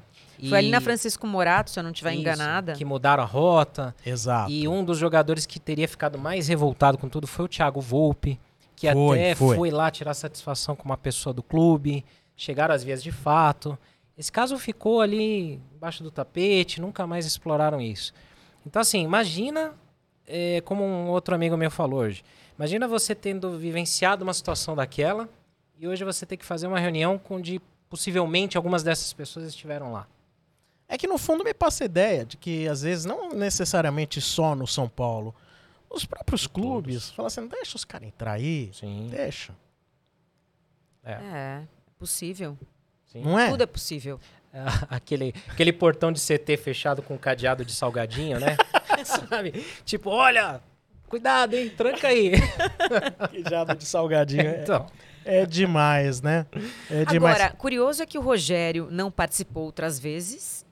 [SPEAKER 2] Foi ali
[SPEAKER 3] E-
[SPEAKER 2] na Francisco Morato, se eu não estiver
[SPEAKER 3] Isso,
[SPEAKER 2] enganada.
[SPEAKER 3] Que mudaram a rota.
[SPEAKER 1] exato.
[SPEAKER 3] E um dos jogadores que teria ficado mais revoltado com tudo foi o Thiago Volpe, que
[SPEAKER 1] Foi,
[SPEAKER 3] até
[SPEAKER 1] foi.
[SPEAKER 3] foi. lá tirar satisfação com uma pessoa do clube, chegaram às vias de fato. Esse caso ficou ali embaixo do tapete, nunca mais exploraram isso. Então, assim, imagina, é, como um outro amigo meu falou hoje, imagina você tendo vivenciado uma situação daquela e hoje você ter que fazer uma reunião com de possivelmente algumas dessas pessoas estiveram lá.
[SPEAKER 1] É que no fundo me passa a ideia de que às vezes não necessariamente só no São Paulo, os próprios clubes falam assim, deixa os caras entrar aí,
[SPEAKER 3] Sim.
[SPEAKER 1] deixa.
[SPEAKER 3] É.
[SPEAKER 2] É, é possível.
[SPEAKER 3] sim.
[SPEAKER 1] Não é?
[SPEAKER 2] Tudo é possível.
[SPEAKER 3] aquele, aquele portão de CT fechado com cadeado de salgadinho, né? Sabe? Tipo, olha, cuidado, hein? Tranca aí.
[SPEAKER 1] Queijado de salgadinho é,
[SPEAKER 3] Então,
[SPEAKER 1] é demais, né? É demais.
[SPEAKER 2] Agora, curioso é que o Rogério não participou outras vezes,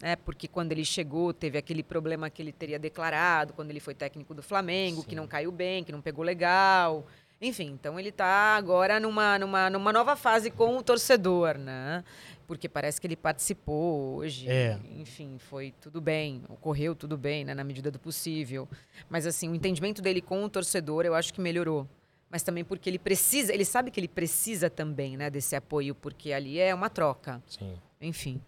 [SPEAKER 2] né? Porque quando ele chegou, teve aquele problema que ele teria declarado quando ele foi técnico do Flamengo, que
[SPEAKER 3] Sim.
[SPEAKER 2] não caiu bem, que não pegou legal. Enfim, então ele está agora numa, numa, numa nova fase com o torcedor, né? Porque parece que ele participou hoje.
[SPEAKER 1] É.
[SPEAKER 2] Enfim, foi tudo bem, ocorreu tudo bem, né? Na medida do possível. Mas assim, o entendimento dele com o torcedor, eu acho que melhorou mas também porque ele precisa, ele sabe que ele precisa também, né, desse apoio, porque ali é uma troca.
[SPEAKER 3] sim.
[SPEAKER 2] Enfim.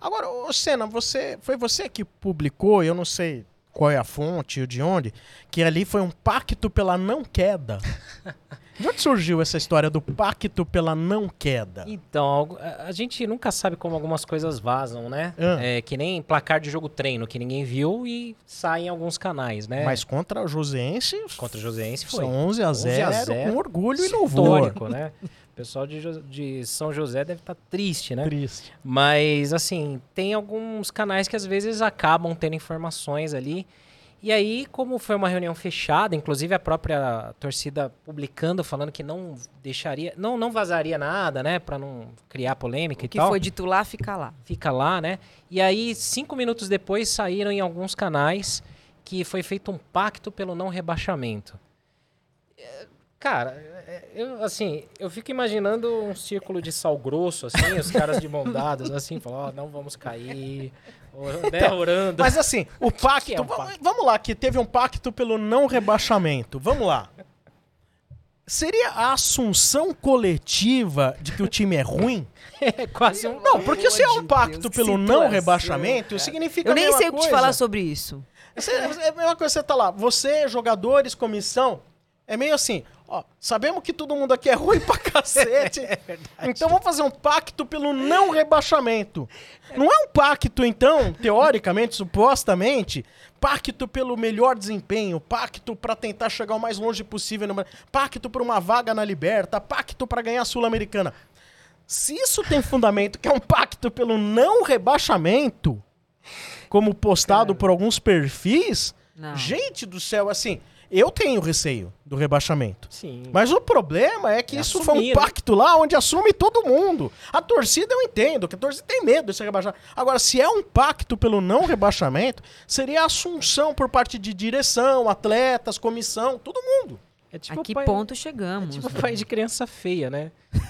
[SPEAKER 1] Agora, ô Senna, você, foi você que publicou, eu não sei qual é a fonte ou de onde, que ali foi um pacto pela não queda. De onde surgiu essa história do pacto pela não queda?
[SPEAKER 3] Então, a gente nunca sabe como algumas coisas vazam, né?
[SPEAKER 1] Ah.
[SPEAKER 3] É que nem placar de jogo treino, que ninguém viu e sai em alguns canais, né?
[SPEAKER 1] Mas contra o Joseense,
[SPEAKER 3] Contra o Joséense foi.
[SPEAKER 1] são 11 a
[SPEAKER 3] 11
[SPEAKER 1] 0,
[SPEAKER 3] a 0,
[SPEAKER 1] com orgulho e louvor.
[SPEAKER 3] Histórico, né? O pessoal de, de São José deve estar triste, né?
[SPEAKER 1] Triste.
[SPEAKER 3] Mas, assim, tem alguns canais que às vezes acabam tendo informações ali. E aí, como foi uma reunião fechada, inclusive a própria torcida publicando, falando que não deixaria, não, não vazaria nada, né, Pra não criar polêmica
[SPEAKER 2] O
[SPEAKER 3] e
[SPEAKER 2] que
[SPEAKER 3] tal.
[SPEAKER 2] foi dito lá, fica lá.
[SPEAKER 3] Fica lá, né? E aí, cinco minutos depois, saíram em alguns canais que foi feito um pacto pelo não rebaixamento. É, Cara, é, eu, assim, eu fico imaginando um círculo de sal grosso, assim, os caras de mão dadas, assim, falando, ó, não vamos cair, né, orando.
[SPEAKER 1] Mas assim, o pacto,
[SPEAKER 3] que é um pacto?
[SPEAKER 1] Vamos lá, que teve um pacto pelo não rebaixamento. Vamos lá. Seria a assunção coletiva de que o time é ruim?
[SPEAKER 3] É quase um...
[SPEAKER 1] Não, porque se é um pacto
[SPEAKER 2] Deus,
[SPEAKER 1] pelo não rebaixamento, significa
[SPEAKER 2] Eu
[SPEAKER 1] a
[SPEAKER 2] nem
[SPEAKER 1] mesma
[SPEAKER 2] sei o que te falar sobre isso.
[SPEAKER 1] Você- É a mesma coisa, você tá lá, você, jogadores, comissão, é meio assim, ó, sabemos que todo mundo aqui é ruim pra cacete, então vamos fazer um pacto pelo não rebaixamento. Não é um pacto, então, teoricamente, supostamente, pacto pelo melhor desempenho, pacto pra tentar chegar o mais longe possível, no... pacto por uma vaga na Liberta, pacto pra ganhar a Sul-Americana. Se isso tem fundamento, que é um pacto pelo não rebaixamento, como postado por alguns perfis,
[SPEAKER 2] Não.
[SPEAKER 1] gente do céu, assim, eu tenho receio do rebaixamento.
[SPEAKER 3] Sim.
[SPEAKER 1] Mas o problema é que
[SPEAKER 3] É
[SPEAKER 1] isso foi um
[SPEAKER 3] assumir, né?
[SPEAKER 1] pacto lá onde assume todo mundo. A torcida eu entendo, que a torcida tem medo de ser rebaixada. Agora, se é um pacto pelo não rebaixamento, seria a assunção por parte de direção, atletas, comissão, todo mundo.
[SPEAKER 3] É tipo
[SPEAKER 2] a que
[SPEAKER 3] pai-
[SPEAKER 2] ponto
[SPEAKER 3] É
[SPEAKER 2] chegamos?
[SPEAKER 3] tipo
[SPEAKER 2] né?
[SPEAKER 3] pai de criança feia, né?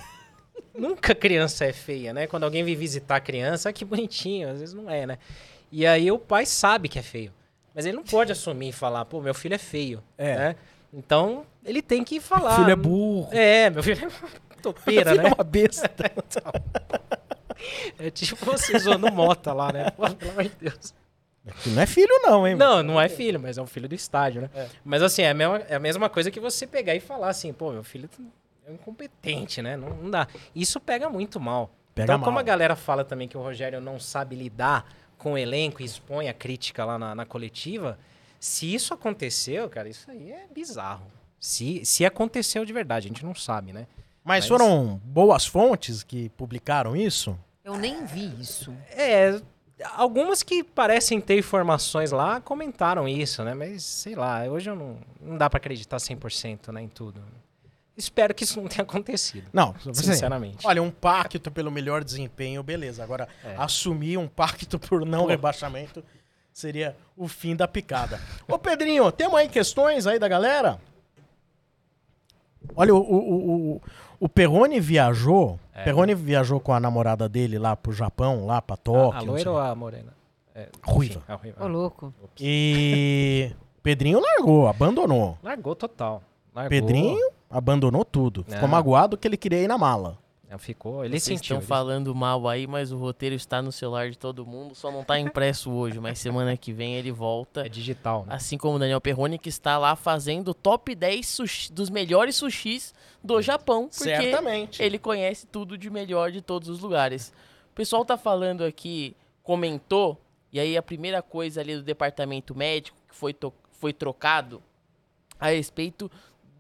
[SPEAKER 3] nunca criança é feia, né? Quando alguém vem visitar a criança, ah, que bonitinho, às vezes não é, né? E aí o pai sabe que é feio. Mas ele não pode assumir e falar, pô, meu filho é feio.
[SPEAKER 1] É.
[SPEAKER 3] Né? Então, ele tem que falar.
[SPEAKER 1] filho é burro.
[SPEAKER 3] É, meu filho é topeira,
[SPEAKER 1] Filho
[SPEAKER 3] né?
[SPEAKER 1] é uma besta.
[SPEAKER 3] É tipo você zoando mota lá, né? Pô, pelo amor de Deus.
[SPEAKER 1] não é filho não, hein?
[SPEAKER 3] Não, não é filho, mas é um filho do estádio, né?
[SPEAKER 1] É.
[SPEAKER 3] Mas assim, é a, mesma, é a mesma coisa que você pegar e falar assim, pô, meu filho é incompetente, né? Não, não dá. Isso pega muito mal.
[SPEAKER 1] Pega
[SPEAKER 3] então,
[SPEAKER 1] mal.
[SPEAKER 3] como a galera fala também que o Rogério não sabe lidar com o elenco e expõe a crítica lá na, na coletiva, se isso aconteceu, cara, isso aí é bizarro. Se, se aconteceu de verdade, a gente não sabe, né?
[SPEAKER 1] Mas
[SPEAKER 3] Mas-
[SPEAKER 1] foram boas fontes que publicaram isso?
[SPEAKER 2] Eu nem vi isso.
[SPEAKER 3] É, algumas que parecem ter informações lá comentaram isso, né? Mas sei lá, hoje eu não, não dá pra acreditar 100% né, em tudo. Espero que isso não tenha acontecido.
[SPEAKER 1] Não, você-
[SPEAKER 3] Sinceramente.
[SPEAKER 1] Olha, um pacto pelo melhor desempenho, beleza. Agora,
[SPEAKER 3] É.
[SPEAKER 1] assumir um pacto por não
[SPEAKER 3] Pô.
[SPEAKER 1] rebaixamento seria o fim da picada. Ô, Pedrinho, temos aí questões aí da galera? Olha, o, o, o, o, Perrone viajou.
[SPEAKER 3] É.
[SPEAKER 1] Perrone viajou com a namorada dele lá pro Japão, lá pra Tóquio.
[SPEAKER 3] a
[SPEAKER 1] não
[SPEAKER 3] loira ou a morena? É,
[SPEAKER 1] Ruiva.
[SPEAKER 3] enfim, a ruiva.
[SPEAKER 2] Ô, louco.
[SPEAKER 1] E Pedrinho largou, abandonou.
[SPEAKER 3] Largou total. Largou.
[SPEAKER 1] Pedrinho abandonou tudo. Ficou
[SPEAKER 3] É.
[SPEAKER 1] magoado que ele queria ir na mala.
[SPEAKER 3] É, Ficou, ele
[SPEAKER 4] Vocês
[SPEAKER 3] sentiu.
[SPEAKER 4] estão
[SPEAKER 3] ele-
[SPEAKER 4] falando mal aí, mas o roteiro está no celular de todo mundo, só não tá impresso hoje, mas semana que vem ele volta.
[SPEAKER 3] É digital, né?
[SPEAKER 4] Assim como o Daniel Perrone, que está lá fazendo o top 10 sushi- dos melhores sushis do Japão, porque
[SPEAKER 1] Certamente.
[SPEAKER 4] ele conhece tudo de melhor de todos os lugares. O pessoal tá falando aqui, comentou, e aí a primeira coisa ali do departamento médico que foi, to- foi trocado a respeito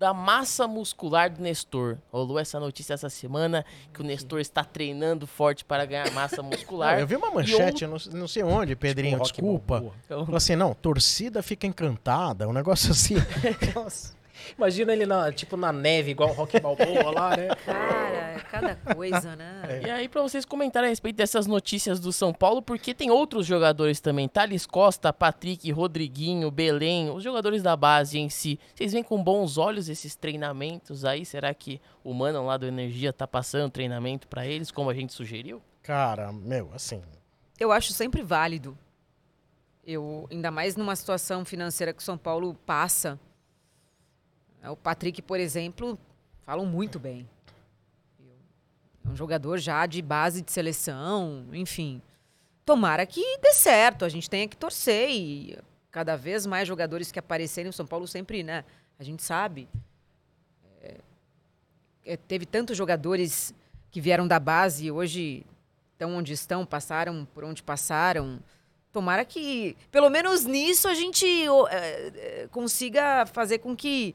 [SPEAKER 4] da massa muscular do Nestor. Rolou essa notícia essa semana que o Nestor está treinando forte para ganhar massa muscular.
[SPEAKER 1] Eu vi uma manchete, eu não, não sei onde, Pedrinho,
[SPEAKER 3] Tipo,
[SPEAKER 1] desculpa. Falou assim, não, torcida fica encantada, um negócio assim.
[SPEAKER 3] Nossa. Imagina ele, na, tipo, na neve, igual o Rock Balboa lá, né?
[SPEAKER 2] Cara, é cada coisa, né?
[SPEAKER 4] E aí, pra vocês comentarem a respeito dessas notícias do São Paulo, porque tem outros jogadores também. Thales Costa, Patrick, Rodriguinho, Belém, os jogadores da base em si. Vocês veem com bons olhos esses treinamentos aí? Será que o Mano lá do Energia tá passando treinamento pra eles, como a gente sugeriu?
[SPEAKER 1] Cara, meu, assim.
[SPEAKER 2] Eu acho sempre válido. Eu, ainda mais numa situação financeira que o São Paulo passa. É, O Patrick, por exemplo, falam muito bem. É um jogador já de base de seleção, enfim. Tomara que dê certo, a gente tenha que torcer e cada vez mais jogadores que aparecerem o São Paulo sempre, né? A gente sabe. é, é, teve tantos jogadores que vieram da base e hoje estão onde estão, passaram por onde passaram. Tomara que, pelo menos nisso, a gente é, é, consiga fazer com que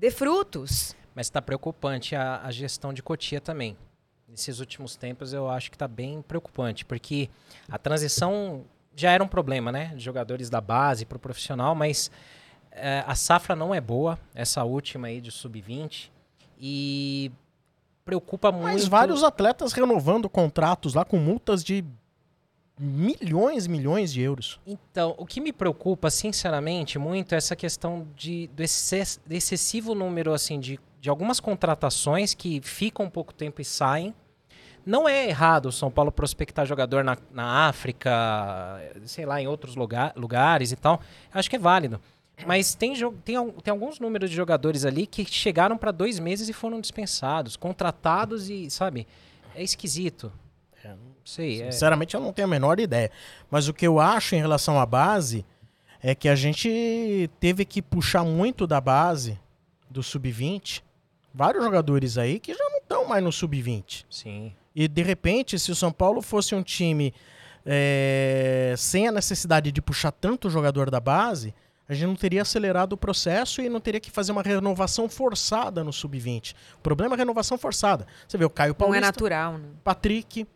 [SPEAKER 2] dê frutos.
[SPEAKER 3] Mas está preocupante a, a gestão de Cotia também. Nesses últimos tempos eu acho que está bem preocupante, porque a transição já era um problema, né? De jogadores da base para o profissional, mas eh, a safra não é boa, essa última aí de sub-20, e preocupa muito.
[SPEAKER 1] Mas vários atletas renovando contratos lá com multas de milhões, milhões de euros.
[SPEAKER 3] Então, o que me preocupa, sinceramente, muito é essa questão de, do exces- do excessivo número assim, de, de algumas contratações que ficam um pouco tempo e saem. Não é errado o São Paulo prospectar jogador na, na África, sei lá, em outros lugar, lugares e tal. Acho que é válido. Mas tem, tem, tem alguns números de jogadores ali que chegaram para dois meses e foram dispensados, contratados e, sabe, é esquisito.
[SPEAKER 1] É,
[SPEAKER 3] Sei, é,
[SPEAKER 1] Sinceramente, eu não tenho a menor ideia. Mas o que eu acho em relação à base é que a gente teve que puxar muito da base do sub-20. Vários jogadores aí que já não estão mais no sub-20.
[SPEAKER 3] sim.
[SPEAKER 1] E de repente, se o São Paulo fosse um time é, sem a necessidade de puxar tanto jogador da base, a gente não teria acelerado o processo e não teria que fazer uma renovação forçada no sub-20. O problema é a renovação forçada. Você vê o Caio
[SPEAKER 2] Não é
[SPEAKER 1] Paulista,
[SPEAKER 2] natural, né?
[SPEAKER 1] Patrick,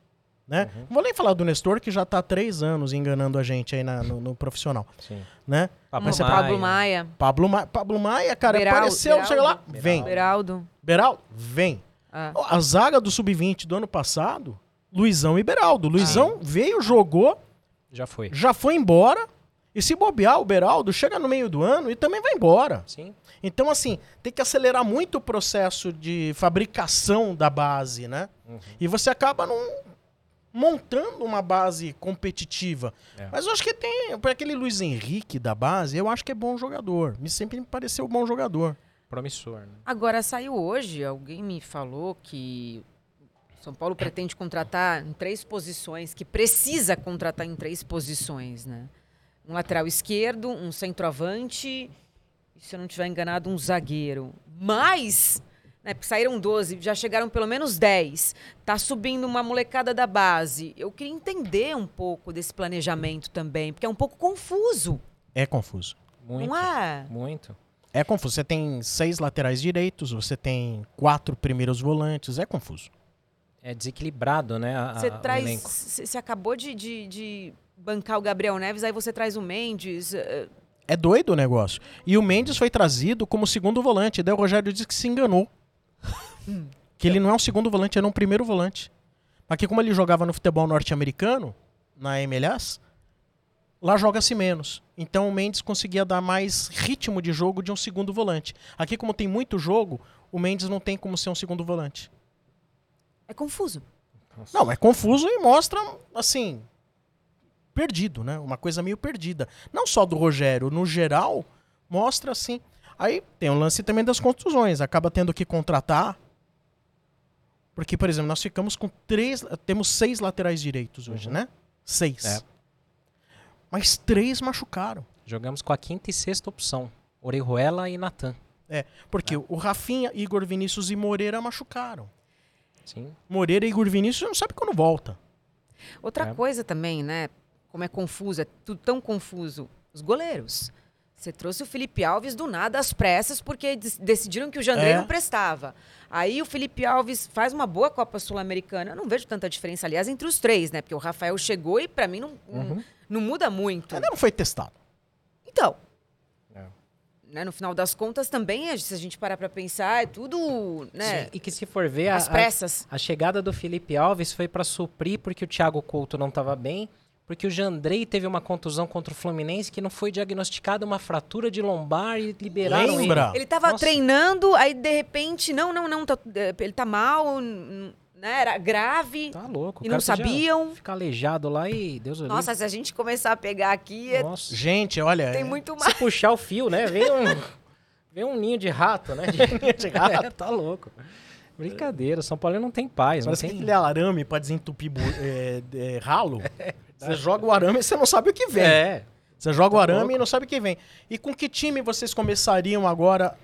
[SPEAKER 1] né?
[SPEAKER 3] Uhum.
[SPEAKER 1] Não vou nem falar do Nestor, que já está há três anos enganando a gente aí na- no, no profissional,
[SPEAKER 3] sim.
[SPEAKER 1] né?
[SPEAKER 3] Pablo
[SPEAKER 1] Mas você-
[SPEAKER 2] Pablo Maia,
[SPEAKER 1] Pablo, Ma Pablo Maia, cara,
[SPEAKER 2] Beraldo-
[SPEAKER 1] apareceu, chega lá,
[SPEAKER 2] Beraldo.
[SPEAKER 1] vem.
[SPEAKER 2] Beraldo.
[SPEAKER 1] Beral, vem.
[SPEAKER 2] Ah.
[SPEAKER 1] A zaga do sub-20 do ano passado, Luizão e Beraldo. Luizão veio, jogou,
[SPEAKER 3] Já foi.
[SPEAKER 1] já foi embora. E se bobear, o Beraldo chega no meio do ano e também vai embora.
[SPEAKER 3] Sim.
[SPEAKER 1] Então, assim, tem que acelerar muito o processo de fabricação da base, né? E você acaba não montando uma base competitiva.
[SPEAKER 3] É.
[SPEAKER 1] Mas eu acho que tem. Para aquele Luiz Henrique da base, eu acho que é bom jogador. Me sempre me pareceu bom jogador.
[SPEAKER 3] Promissor, né?
[SPEAKER 2] Agora, saiu hoje, alguém me falou que São Paulo pretende contratar em três posições, que precisa contratar em três posições, né? Um lateral esquerdo, um centroavante e, se eu não estiver enganado, um zagueiro. Mas, né, porque saíram 12, já chegaram pelo menos 10. Tá subindo uma molecada da base. Eu queria entender um pouco desse planejamento também, porque é um pouco confuso,
[SPEAKER 1] É confuso.
[SPEAKER 3] Muito.
[SPEAKER 2] não é?
[SPEAKER 3] Muito.
[SPEAKER 1] É confuso. Você tem seis laterais direitos, você tem quatro primeiros volantes. É confuso.
[SPEAKER 3] É desequilibrado, né? a-
[SPEAKER 2] Você
[SPEAKER 3] a-
[SPEAKER 2] traz. Você acabou de, de, de bancar o Gabriel Neves, aí você traz o Mendes. eh,
[SPEAKER 1] É doido o negócio. E o Mendes foi trazido como segundo volante. Daí o Rogério disse que se enganou. Que ele não é um segundo volante, ele é um primeiro volante. Mas que como ele jogava no futebol norte-americano, na MLS, lá joga-se menos. Então o Mendes conseguia dar mais ritmo de jogo de um segundo volante. Aqui, como tem muito jogo, o Mendes não tem como ser um segundo volante.
[SPEAKER 2] É confuso.
[SPEAKER 1] Não, é confuso e mostra, assim, perdido, né? Uma coisa meio perdida. Não só do Rogério, no geral, mostra assim. Aí tem o lance também das contusões. Acaba tendo que contratar. Porque, por exemplo, nós ficamos com três. Temos seis laterais direitos hoje, né? Seis.
[SPEAKER 3] É.
[SPEAKER 1] Mas três machucaram.
[SPEAKER 3] Jogamos com a quinta e sexta opção. Orejuela e Natan.
[SPEAKER 1] Porque o Rafinha, Igor Vinícius e Moreira machucaram.
[SPEAKER 3] Sim.
[SPEAKER 1] Moreira e Igor Vinícius não sabe quando volta.
[SPEAKER 2] Outra
[SPEAKER 3] É.
[SPEAKER 2] coisa também, né? Como é confuso, é tudo tão confuso. Os goleiros. Você trouxe o Felipe Alves do nada às pressas porque decidiram que o Jandrei
[SPEAKER 1] É.
[SPEAKER 2] não prestava. Aí o Felipe Alves faz uma boa Copa Sul-Americana. Eu não vejo tanta diferença, aliás, entre os três, né? Porque o Rafael chegou e pra mim não, não-
[SPEAKER 3] Uhum.
[SPEAKER 2] não muda muito.
[SPEAKER 1] Ainda não foi testado.
[SPEAKER 2] Então,
[SPEAKER 3] É.
[SPEAKER 2] né, no final das contas também, a- se a gente parar pra pensar, é tudo, né?
[SPEAKER 3] Sim, E que se for ver, a,
[SPEAKER 2] Às
[SPEAKER 3] a,
[SPEAKER 2] pressas.
[SPEAKER 3] a chegada do Felipe Alves foi para suprir porque o Thiago Couto não estava bem, porque o Jandrei teve uma contusão contra o Fluminense que não foi diagnosticada uma fratura de lombar e liberaram
[SPEAKER 1] Lembra?
[SPEAKER 2] Ele tava
[SPEAKER 3] Nossa.
[SPEAKER 2] treinando, aí de repente, não, não, não, tá- eh, ele tá mal, né? Era grave
[SPEAKER 3] ele. Tá louco.
[SPEAKER 2] e não sabiam.
[SPEAKER 3] Ficar aleijado lá e Deus o
[SPEAKER 2] Nossa, se a gente começar a pegar aqui, é-
[SPEAKER 3] Nossa.
[SPEAKER 1] Gente, olha.
[SPEAKER 2] tem
[SPEAKER 1] é-
[SPEAKER 2] muito mais.
[SPEAKER 3] Se puxar o fio, né? Vem um, vem um ninho de rato, né? De,
[SPEAKER 1] rato.
[SPEAKER 3] É, tá louco. Brincadeira, o São Paulo não tem paz, não
[SPEAKER 1] Parece
[SPEAKER 3] tem...
[SPEAKER 1] aquele arame pra desentupir bu- é, é, ralo. Você joga o arame e você não sabe o que vem.
[SPEAKER 3] É,
[SPEAKER 1] Você joga o
[SPEAKER 3] Tá
[SPEAKER 1] arame
[SPEAKER 3] louco.
[SPEAKER 1] e não sabe o que vem. E com que time vocês começariam agora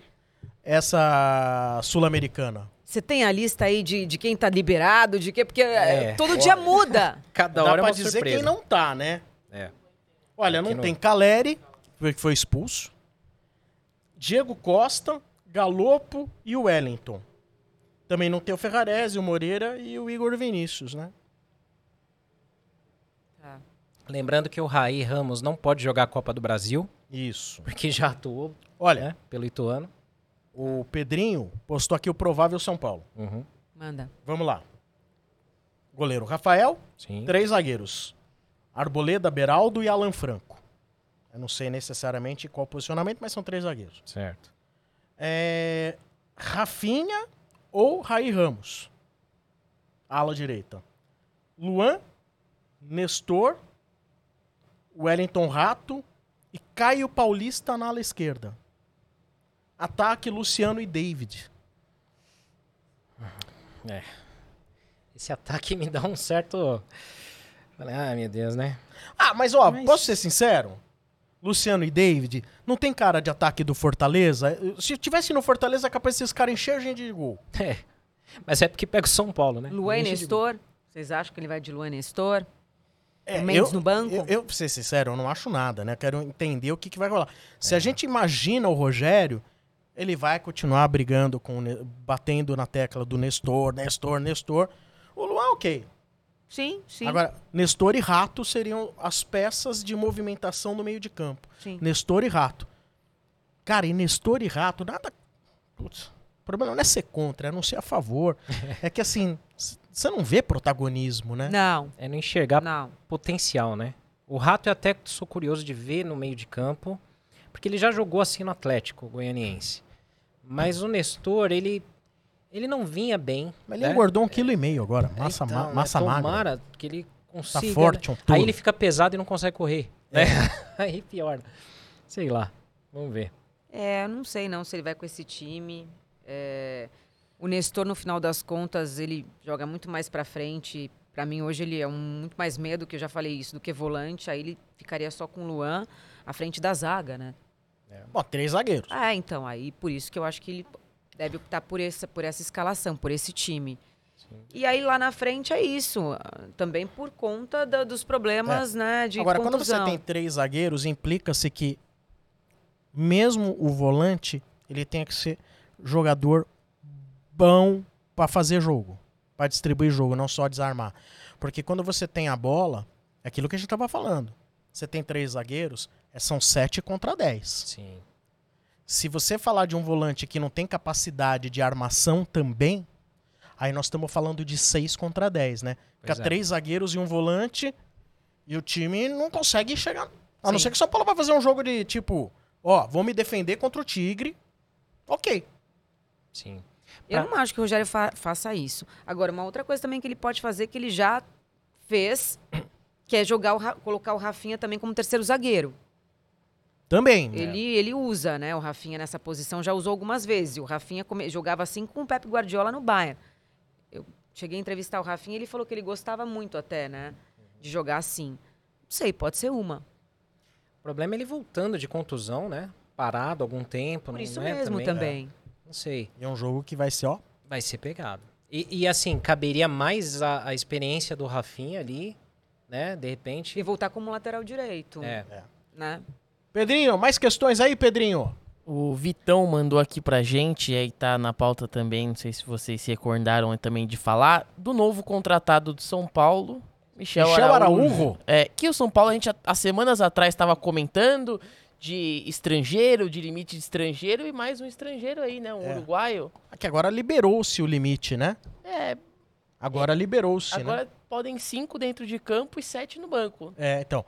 [SPEAKER 1] essa Sul-Americana?
[SPEAKER 2] Você tem a lista aí de, de quem tá liberado, de que porque eh,
[SPEAKER 3] É.
[SPEAKER 2] todo dia muda.
[SPEAKER 3] cada
[SPEAKER 1] Dá
[SPEAKER 3] hora é
[SPEAKER 1] pra
[SPEAKER 3] uma
[SPEAKER 1] dizer
[SPEAKER 3] surpresa.
[SPEAKER 1] quem não tá, né?
[SPEAKER 3] É.
[SPEAKER 1] Olha, não
[SPEAKER 3] no-
[SPEAKER 1] tem Caleri, que foi expulso. Diego Costa, Galopo e o Wellington. Também não tem o Ferrarese, o Moreira e o Igor Vinícius, né?
[SPEAKER 2] Tá.
[SPEAKER 3] Lembrando que o Raí Ramos não pode jogar a Copa do Brasil,
[SPEAKER 1] Isso.
[SPEAKER 3] porque já atuou
[SPEAKER 1] Olha,
[SPEAKER 3] né, pelo Ituano.
[SPEAKER 1] o Pedrinho postou aqui o provável São Paulo.
[SPEAKER 3] Uhum.
[SPEAKER 2] Manda.
[SPEAKER 1] Vamos lá. Goleiro Rafael,
[SPEAKER 3] Sim.
[SPEAKER 1] três zagueiros. Arboleda, Beraldo e Alan Franco. Eu não sei necessariamente qual posicionamento, mas são três zagueiros.
[SPEAKER 3] Certo.
[SPEAKER 1] É... Rafinha ou Raí Ramos? Ala direita. Luan, Nestor, Wellington Rato e Caio Paulista na ala esquerda. Ataque Luciano e David.
[SPEAKER 3] Esse ataque me dá um certo. Falei, ai meu Deus, né?
[SPEAKER 1] Ah, mas ó,
[SPEAKER 3] Mas-
[SPEAKER 1] posso ser sincero? Luciano e David não tem cara de ataque do Fortaleza. Se tivesse no Fortaleza, é capaz de esses caras encher gente de gol.
[SPEAKER 3] É. Mas é porque pega o São Paulo, né?
[SPEAKER 2] Luan e Nestor. Vocês acham que ele vai de Luan e Nestor?
[SPEAKER 1] É,
[SPEAKER 2] O Mendes
[SPEAKER 1] eu-
[SPEAKER 2] no banco?
[SPEAKER 1] Eu, eu, pra ser sincero, eu não acho nada, né? Quero entender o que, que vai rolar. Se a gente imagina o Rogério, ele vai continuar brigando com, batendo na tecla do Nestor, Nestor, Nestor. O Luan, ok.
[SPEAKER 2] Sim, sim.
[SPEAKER 1] Agora, Nestor e Rato seriam as peças de movimentação no meio de campo.
[SPEAKER 2] sim.
[SPEAKER 1] Nestor e Rato. Cara, e Nestor e Rato, nada. Putz, o problema não é ser contra, é não ser a favor. é que assim, você não vê protagonismo, né?
[SPEAKER 2] Não,
[SPEAKER 3] É não enxergar
[SPEAKER 2] não.
[SPEAKER 3] potencial, né? O Rato eu até sou curioso de ver no meio de campo, porque ele já jogou assim no Atlético Goianiense. Mas o Nestor, ele Ele não vinha bem.
[SPEAKER 1] Mas ele
[SPEAKER 3] né?
[SPEAKER 1] engordou um quilo e meio agora. Massa,
[SPEAKER 3] Então,
[SPEAKER 1] ma-
[SPEAKER 3] né,
[SPEAKER 1] massa magra.
[SPEAKER 3] Tomara que ele
[SPEAKER 1] Tá
[SPEAKER 3] consiga.
[SPEAKER 1] forte
[SPEAKER 3] né?
[SPEAKER 1] um.
[SPEAKER 3] Aí ele fica pesado e não consegue correr.
[SPEAKER 1] É.
[SPEAKER 3] Né? Aí pior. Sei lá. Vamos ver.
[SPEAKER 2] É, eu não sei não se ele vai com esse time. É, o Nestor, no final das contas, ele joga muito mais pra frente. Pra mim, hoje, ele é um, muito mais medo, que eu já falei isso, do que volante. Aí ele ficaria só com o Luan à frente da zaga, né?
[SPEAKER 1] Bom, três zagueiros.
[SPEAKER 2] Ah, então, aí por isso que eu acho que ele deve optar por essa, por essa escalação, por esse time. E aí lá na frente é isso, também por conta da- dos problemas, né, de
[SPEAKER 1] Agora, quando você
[SPEAKER 2] contusão.
[SPEAKER 1] tem três zagueiros, implica-se que mesmo o volante, ele tem que ser jogador bom pra fazer jogo, pra distribuir jogo, não só desarmar. Porque quando você tem a bola, é aquilo que a gente tava falando. Você tem três zagueiros, é- são sete contra dez.
[SPEAKER 3] Sim.
[SPEAKER 1] Se você falar de um volante que não tem capacidade de armação também, aí nós estamos falando de 6 contra 10, né? Fica
[SPEAKER 3] Pois é.
[SPEAKER 1] três zagueiros e um volante e o time não consegue chegar. A não
[SPEAKER 2] Sim.
[SPEAKER 1] ser que o São Paulo vai fazer um jogo de tipo, ó, vou me defender contra o Tigre. Ok.
[SPEAKER 3] Sim.
[SPEAKER 2] Eu
[SPEAKER 3] Pra-
[SPEAKER 2] não acho que o Rogério fa- faça isso. Agora, uma outra coisa também que ele pode fazer, que ele já fez, que é jogar o colocar o Rafinha também como terceiro zagueiro.
[SPEAKER 1] Também.
[SPEAKER 2] Ele, ele usa, né, o Rafinha nessa posição, já usou algumas vezes. O Rafinha come- jogava assim com o Pepe Guardiola no Bayern. Eu cheguei a entrevistar o Rafinha e ele falou que ele gostava muito até, né, de jogar assim. Não sei, pode ser uma.
[SPEAKER 3] O problema é ele voltando de contusão, né? Parado algum tempo.
[SPEAKER 2] Por
[SPEAKER 3] não
[SPEAKER 2] isso
[SPEAKER 3] é
[SPEAKER 2] mesmo também.
[SPEAKER 3] Não sei.
[SPEAKER 1] É um jogo que vai ser, ó.
[SPEAKER 3] Vai ser pegado. E, e, assim, caberia mais a, a experiência do Rafinha ali, né? De repente.
[SPEAKER 2] E voltar como lateral direito,
[SPEAKER 3] É.
[SPEAKER 2] né?
[SPEAKER 1] Pedrinho, mais questões aí, Pedrinho?
[SPEAKER 4] O Vitão mandou aqui pra gente, aí tá na pauta também, não sei se vocês se recordaram também de falar, do novo contratado do São Paulo, Michel,
[SPEAKER 1] Michel
[SPEAKER 4] Araújo.
[SPEAKER 1] Araújo?
[SPEAKER 4] É, que o São Paulo, a gente há- semanas atrás estava comentando de estrangeiro, de limite de estrangeiro, e mais um estrangeiro aí, né? Um
[SPEAKER 1] É.
[SPEAKER 4] uruguaio.
[SPEAKER 1] Aqui agora liberou-se o limite, né?
[SPEAKER 4] É,
[SPEAKER 1] Agora liberou-se, né?
[SPEAKER 4] agora podem cinco dentro de campo e sete no banco.
[SPEAKER 1] É, então.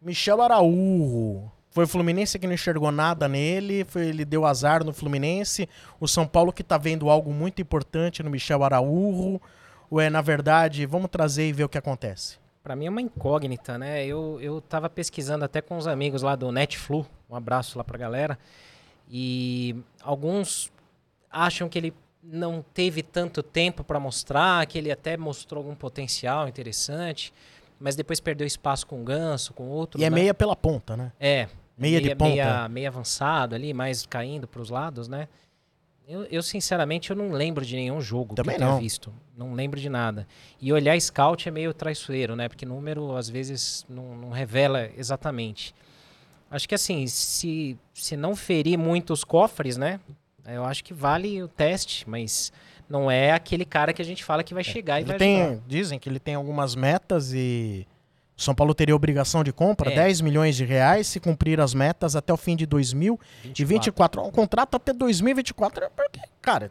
[SPEAKER 1] Michel Araújo. Foi o Fluminense que não enxergou nada nele, foi, ele deu azar no Fluminense. O São Paulo que tá vendo algo muito importante no Michel Araújo. Ou é, na verdade, vamos trazer e ver o que acontece.
[SPEAKER 3] Pra mim é uma incógnita, né? Eu, eu tava pesquisando até com os amigos lá do Netflu, um abraço lá pra galera, e alguns acham que ele não teve tanto tempo pra mostrar, que ele até mostrou algum potencial interessante, mas depois perdeu espaço com o Ganso, com outros,
[SPEAKER 1] E é
[SPEAKER 3] né?
[SPEAKER 1] meia pela ponta, né?
[SPEAKER 3] É.
[SPEAKER 1] Meia de ponta.
[SPEAKER 3] Meia, meia avançado ali, mais caindo pros lados, né? Eu, eu, sinceramente, eu não lembro de nenhum jogo
[SPEAKER 1] Também
[SPEAKER 3] que eu tenha
[SPEAKER 1] não.
[SPEAKER 3] visto. Não lembro de nada. E olhar scout é meio traiçoeiro, né? Porque número, às vezes, não, não revela exatamente. Acho que, assim, se, se não ferir muito os cofres, né? Eu acho que vale o teste, mas não é aquele cara que a gente fala que vai chegar e
[SPEAKER 1] Ele
[SPEAKER 3] vai
[SPEAKER 1] tem,
[SPEAKER 3] ajudar.
[SPEAKER 1] dizem que ele tem algumas metas e o São Paulo teria obrigação de compra,
[SPEAKER 3] É.
[SPEAKER 1] 10 milhões de reais, se cumprir as metas até o fim de 2024. O contrato até 2024 é porque, cara,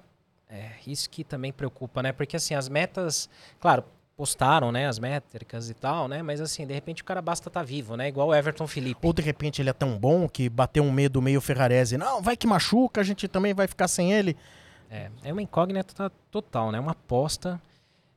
[SPEAKER 3] É, isso que também preocupa, né? Porque assim, as metas, claro, postaram, né, as métricas e tal, né? Mas assim, de repente o cara basta estar vivo, né? Igual o Everton Felipe.
[SPEAKER 1] ou de repente ele é tão bom que bateu um medo meio Ferrarese. Não, vai que machuca, a gente também vai ficar sem ele.
[SPEAKER 3] É, é uma incógnita to- total, né? Uma aposta.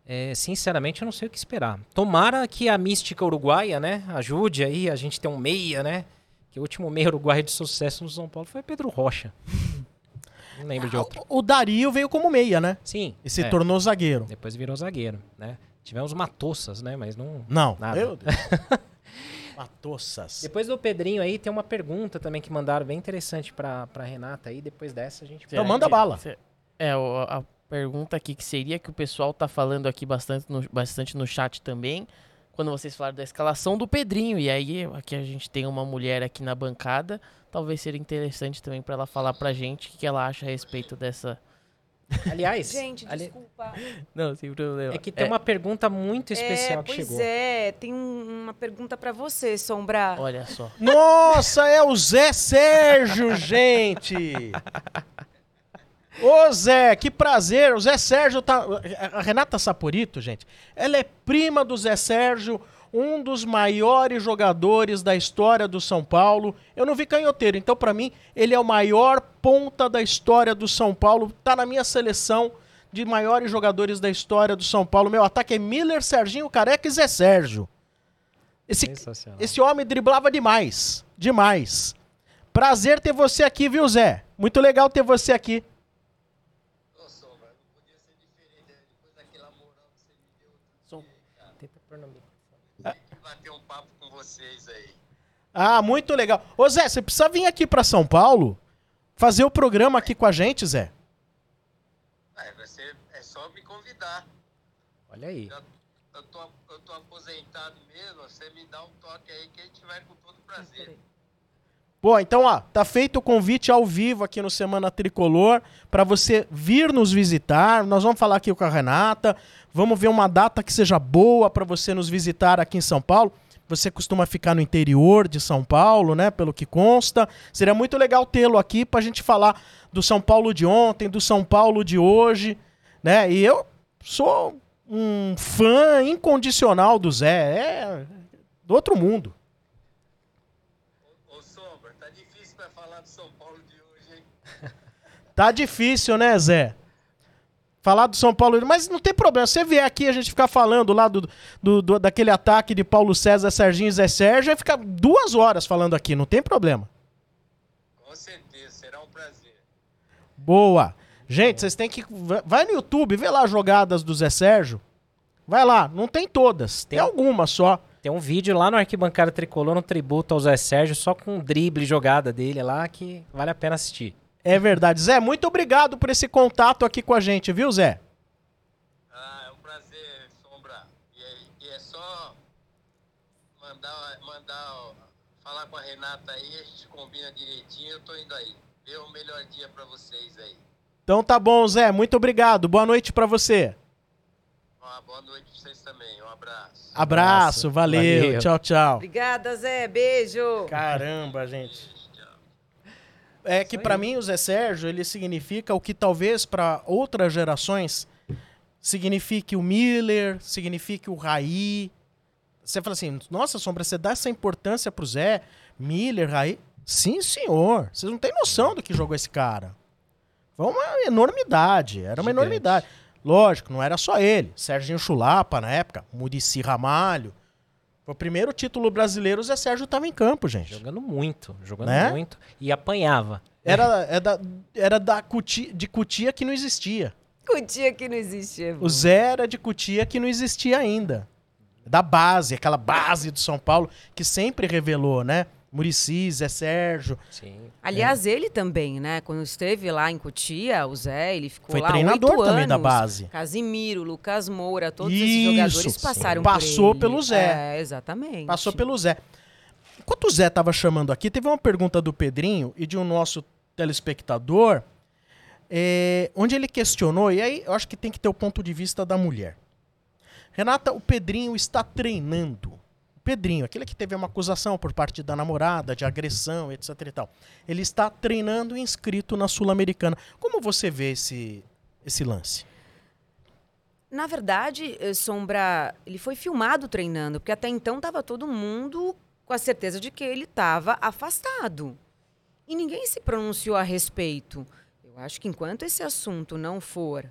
[SPEAKER 3] É, sinceramente, eu não sei o que esperar. Tomara que a mística uruguaia, né, ajude aí a gente ter um meia, né? Que o último meia uruguaio de sucesso no São Paulo foi Pedro Rocha. Não lembro de outro.
[SPEAKER 1] O Dario veio como meia, né?
[SPEAKER 3] Sim.
[SPEAKER 1] E se
[SPEAKER 3] é,
[SPEAKER 1] tornou zagueiro.
[SPEAKER 3] Depois virou zagueiro, né? Tivemos matoças, né? Mas não.
[SPEAKER 1] Não,
[SPEAKER 3] Nada.
[SPEAKER 1] meu Deus. Matossas.
[SPEAKER 3] Depois do Pedrinho aí, tem uma pergunta também que mandaram bem interessante pra, pra Renata aí. Depois dessa a gente.
[SPEAKER 1] Então manda bala.
[SPEAKER 4] É, a pergunta aqui que seria que o pessoal tá falando aqui bastante no, bastante no chat também, quando vocês falaram da escalação do Pedrinho. E aí, aqui a gente tem uma mulher aqui na bancada. Talvez seria interessante também pra ela falar pra gente o que ela acha a respeito dessa.
[SPEAKER 3] Aliás,
[SPEAKER 2] Gente,
[SPEAKER 3] ali-
[SPEAKER 2] desculpa.
[SPEAKER 4] Não, sem problema.
[SPEAKER 3] é que tem uma pergunta muito especial
[SPEAKER 2] é,
[SPEAKER 3] que
[SPEAKER 2] pois
[SPEAKER 3] chegou.
[SPEAKER 2] é, tem um- uma pergunta pra você, Sombra.
[SPEAKER 4] Olha só.
[SPEAKER 1] Nossa, é o Zé Sérgio, gente! Ô Zé, que prazer! O Zé Sérgio tá. A Renata Saporito, gente, ela é prima do Zé Sérgio, um dos maiores jogadores da história do São Paulo. Eu não vi canhoteiro, então para mim ele é o maior ponta da história do São Paulo. Tá na minha seleção de maiores jogadores da história do São Paulo. Meu ataque é Miller, Serginho Careca e Zé Sérgio. Esse, esse homem driblava demais. Demais. Prazer ter você aqui, viu, Zé? Muito legal ter você aqui.
[SPEAKER 5] Ô, Sombra, não podia ser diferente, né? Depois daquela moral que você me deu,
[SPEAKER 4] Som-
[SPEAKER 3] Tenta pôr no microfone.
[SPEAKER 5] tem que bater um papo com vocês aí.
[SPEAKER 1] Ah, muito legal. Ô, Zé, você precisa vir aqui pra São Paulo fazer o programa aqui com a gente, Zé.
[SPEAKER 5] Vai ser, é só me convidar.
[SPEAKER 3] Olha aí.
[SPEAKER 5] Já, eu, tô, eu tô aposentado mesmo, você me dá um toque aí que a gente vai com todo prazer.
[SPEAKER 1] Bom, então, ó, tá feito o convite ao vivo aqui no Semana Tricolor pra você vir nos visitar. Nós vamos falar aqui com a Renata. Vamos ver uma data que seja boa pra você nos visitar aqui em São Paulo. Você costuma ficar no interior de São Paulo, né? Pelo que consta. Seria muito legal tê-lo aqui pra gente falar do São Paulo de ontem, do São Paulo de hoje, né? E eu sou um fã incondicional do Zé. É do outro mundo.
[SPEAKER 5] Ô, ô, Sombra, tá difícil pra falar do São Paulo de hoje, hein?
[SPEAKER 1] Tá difícil, né, Zé? Falar do São Paulo, mas não tem problema. Se você vier aqui a gente ficar falando lá do, do, do- daquele ataque de Paulo César, Serginho e Zé Sérgio, vai ficar duas horas falando aqui, não tem problema.
[SPEAKER 5] Com certeza, será um prazer.
[SPEAKER 1] Boa. Gente, vocês têm que. Vai no YouTube, vê lá as jogadas do Zé Sérgio. Vai lá, não tem todas, tem
[SPEAKER 3] Tem.
[SPEAKER 1] algumas só.
[SPEAKER 3] Tem um vídeo lá no Arquibancada Tricolor, um tributo ao Zé Sérgio, só com um drible jogada dele lá, que vale a pena assistir.
[SPEAKER 1] É verdade. Zé, muito obrigado por esse contato aqui com a gente, viu, Zé?
[SPEAKER 5] Ah, é um prazer, Sombra. E é, e é só mandar, mandar, falar com a Renata aí, a gente combina direitinho, eu tô indo aí. Vê o melhor dia pra vocês aí.
[SPEAKER 1] Então tá bom, Zé, muito obrigado. Boa noite pra você.
[SPEAKER 5] Uma boa noite pra vocês também, um abraço.
[SPEAKER 1] Abraço,
[SPEAKER 3] Abraço.
[SPEAKER 1] valeu,
[SPEAKER 3] Valeu.
[SPEAKER 1] tchau, tchau.
[SPEAKER 2] Obrigada, Zé. Beijo.
[SPEAKER 1] Caramba, gente. É que pra mim o Zé Sérgio, ele significa o que talvez pra outras gerações signifique o Miller, signifique o Raí. Você fala assim, nossa, Sombra, você dá essa importância pro Zé, Miller, Raí? Sim, senhor. Vocês não têm noção do que jogou esse cara. Foi uma enormidade, era uma
[SPEAKER 3] Gigante.
[SPEAKER 1] enormidade. Lógico, não era só ele. Serginho Chulapa na época, Murici Ramalho. Foi o primeiro título brasileiro, o Zé Sérgio tava em campo, gente.
[SPEAKER 3] Jogando muito, jogando
[SPEAKER 1] Né?
[SPEAKER 3] muito. E apanhava.
[SPEAKER 1] Era, era, da, era da cuti, de cutia que não existia.
[SPEAKER 2] Cutia que não existia.
[SPEAKER 1] O Zé era de cutia que não existia ainda. Da base, aquela base do São Paulo que sempre revelou, né? Murici, Zé Sérgio.
[SPEAKER 3] Sim.
[SPEAKER 2] Aliás, ele também, né? Quando esteve lá em Cotia, o Zé, ele ficou
[SPEAKER 1] Foi
[SPEAKER 2] lá
[SPEAKER 1] treinador também da
[SPEAKER 2] anos.
[SPEAKER 1] base.
[SPEAKER 2] Casimiro, Lucas Moura, todos esses
[SPEAKER 1] Isso,
[SPEAKER 2] jogadores
[SPEAKER 1] sim.
[SPEAKER 2] passaram
[SPEAKER 1] Passou
[SPEAKER 2] por ele.
[SPEAKER 1] pelo Zé.
[SPEAKER 2] É, exatamente.
[SPEAKER 1] Passou pelo Zé. Enquanto o Zé tava chamando aqui, teve uma pergunta do Pedrinho e de um nosso telespectador, é, onde ele questionou, e aí eu acho que tem que ter o ponto de vista da mulher. Renata, o Pedrinho está treinando. Pedrinho, aquele que teve uma acusação por parte da namorada, de agressão, etc e tal. Ele está treinando inscrito na Sul-Americana. Como você vê esse, esse lance?
[SPEAKER 2] Na verdade, eh, Sombra, ele foi filmado treinando, porque até então estava todo mundo com a certeza de que ele estava afastado. E ninguém se pronunciou a respeito. Eu acho que enquanto esse assunto não for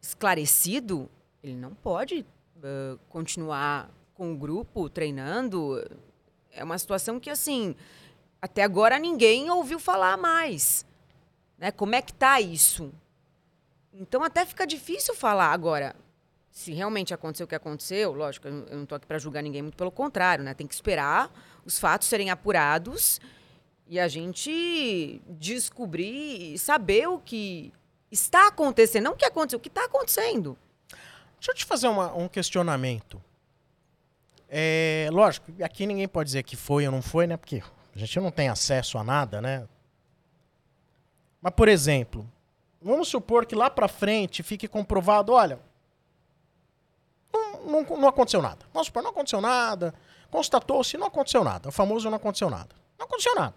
[SPEAKER 2] esclarecido, ele não pode eh, continuar com o grupo treinando. É uma situação que, assim, até agora ninguém ouviu falar mais. Né? Como é que tá isso? Então até fica difícil falar agora. Se realmente aconteceu o que aconteceu, lógico, eu não- estou aqui para julgar ninguém, muito pelo contrário, né? Tem que esperar os fatos serem apurados e a gente descobrir e saber o que está acontecendo, não o que aconteceu, o que está acontecendo.
[SPEAKER 1] Deixa eu te fazer uma- um questionamento. É, lógico, aqui ninguém pode dizer que foi ou não foi, né? Porque a gente não tem acesso a nada, né? Mas, por exemplo, vamos supor que lá pra frente fique comprovado, olha, não, não- não aconteceu nada. Vamos supor, não aconteceu nada. Constatou-se, não aconteceu nada. O famoso não aconteceu nada. Não aconteceu nada.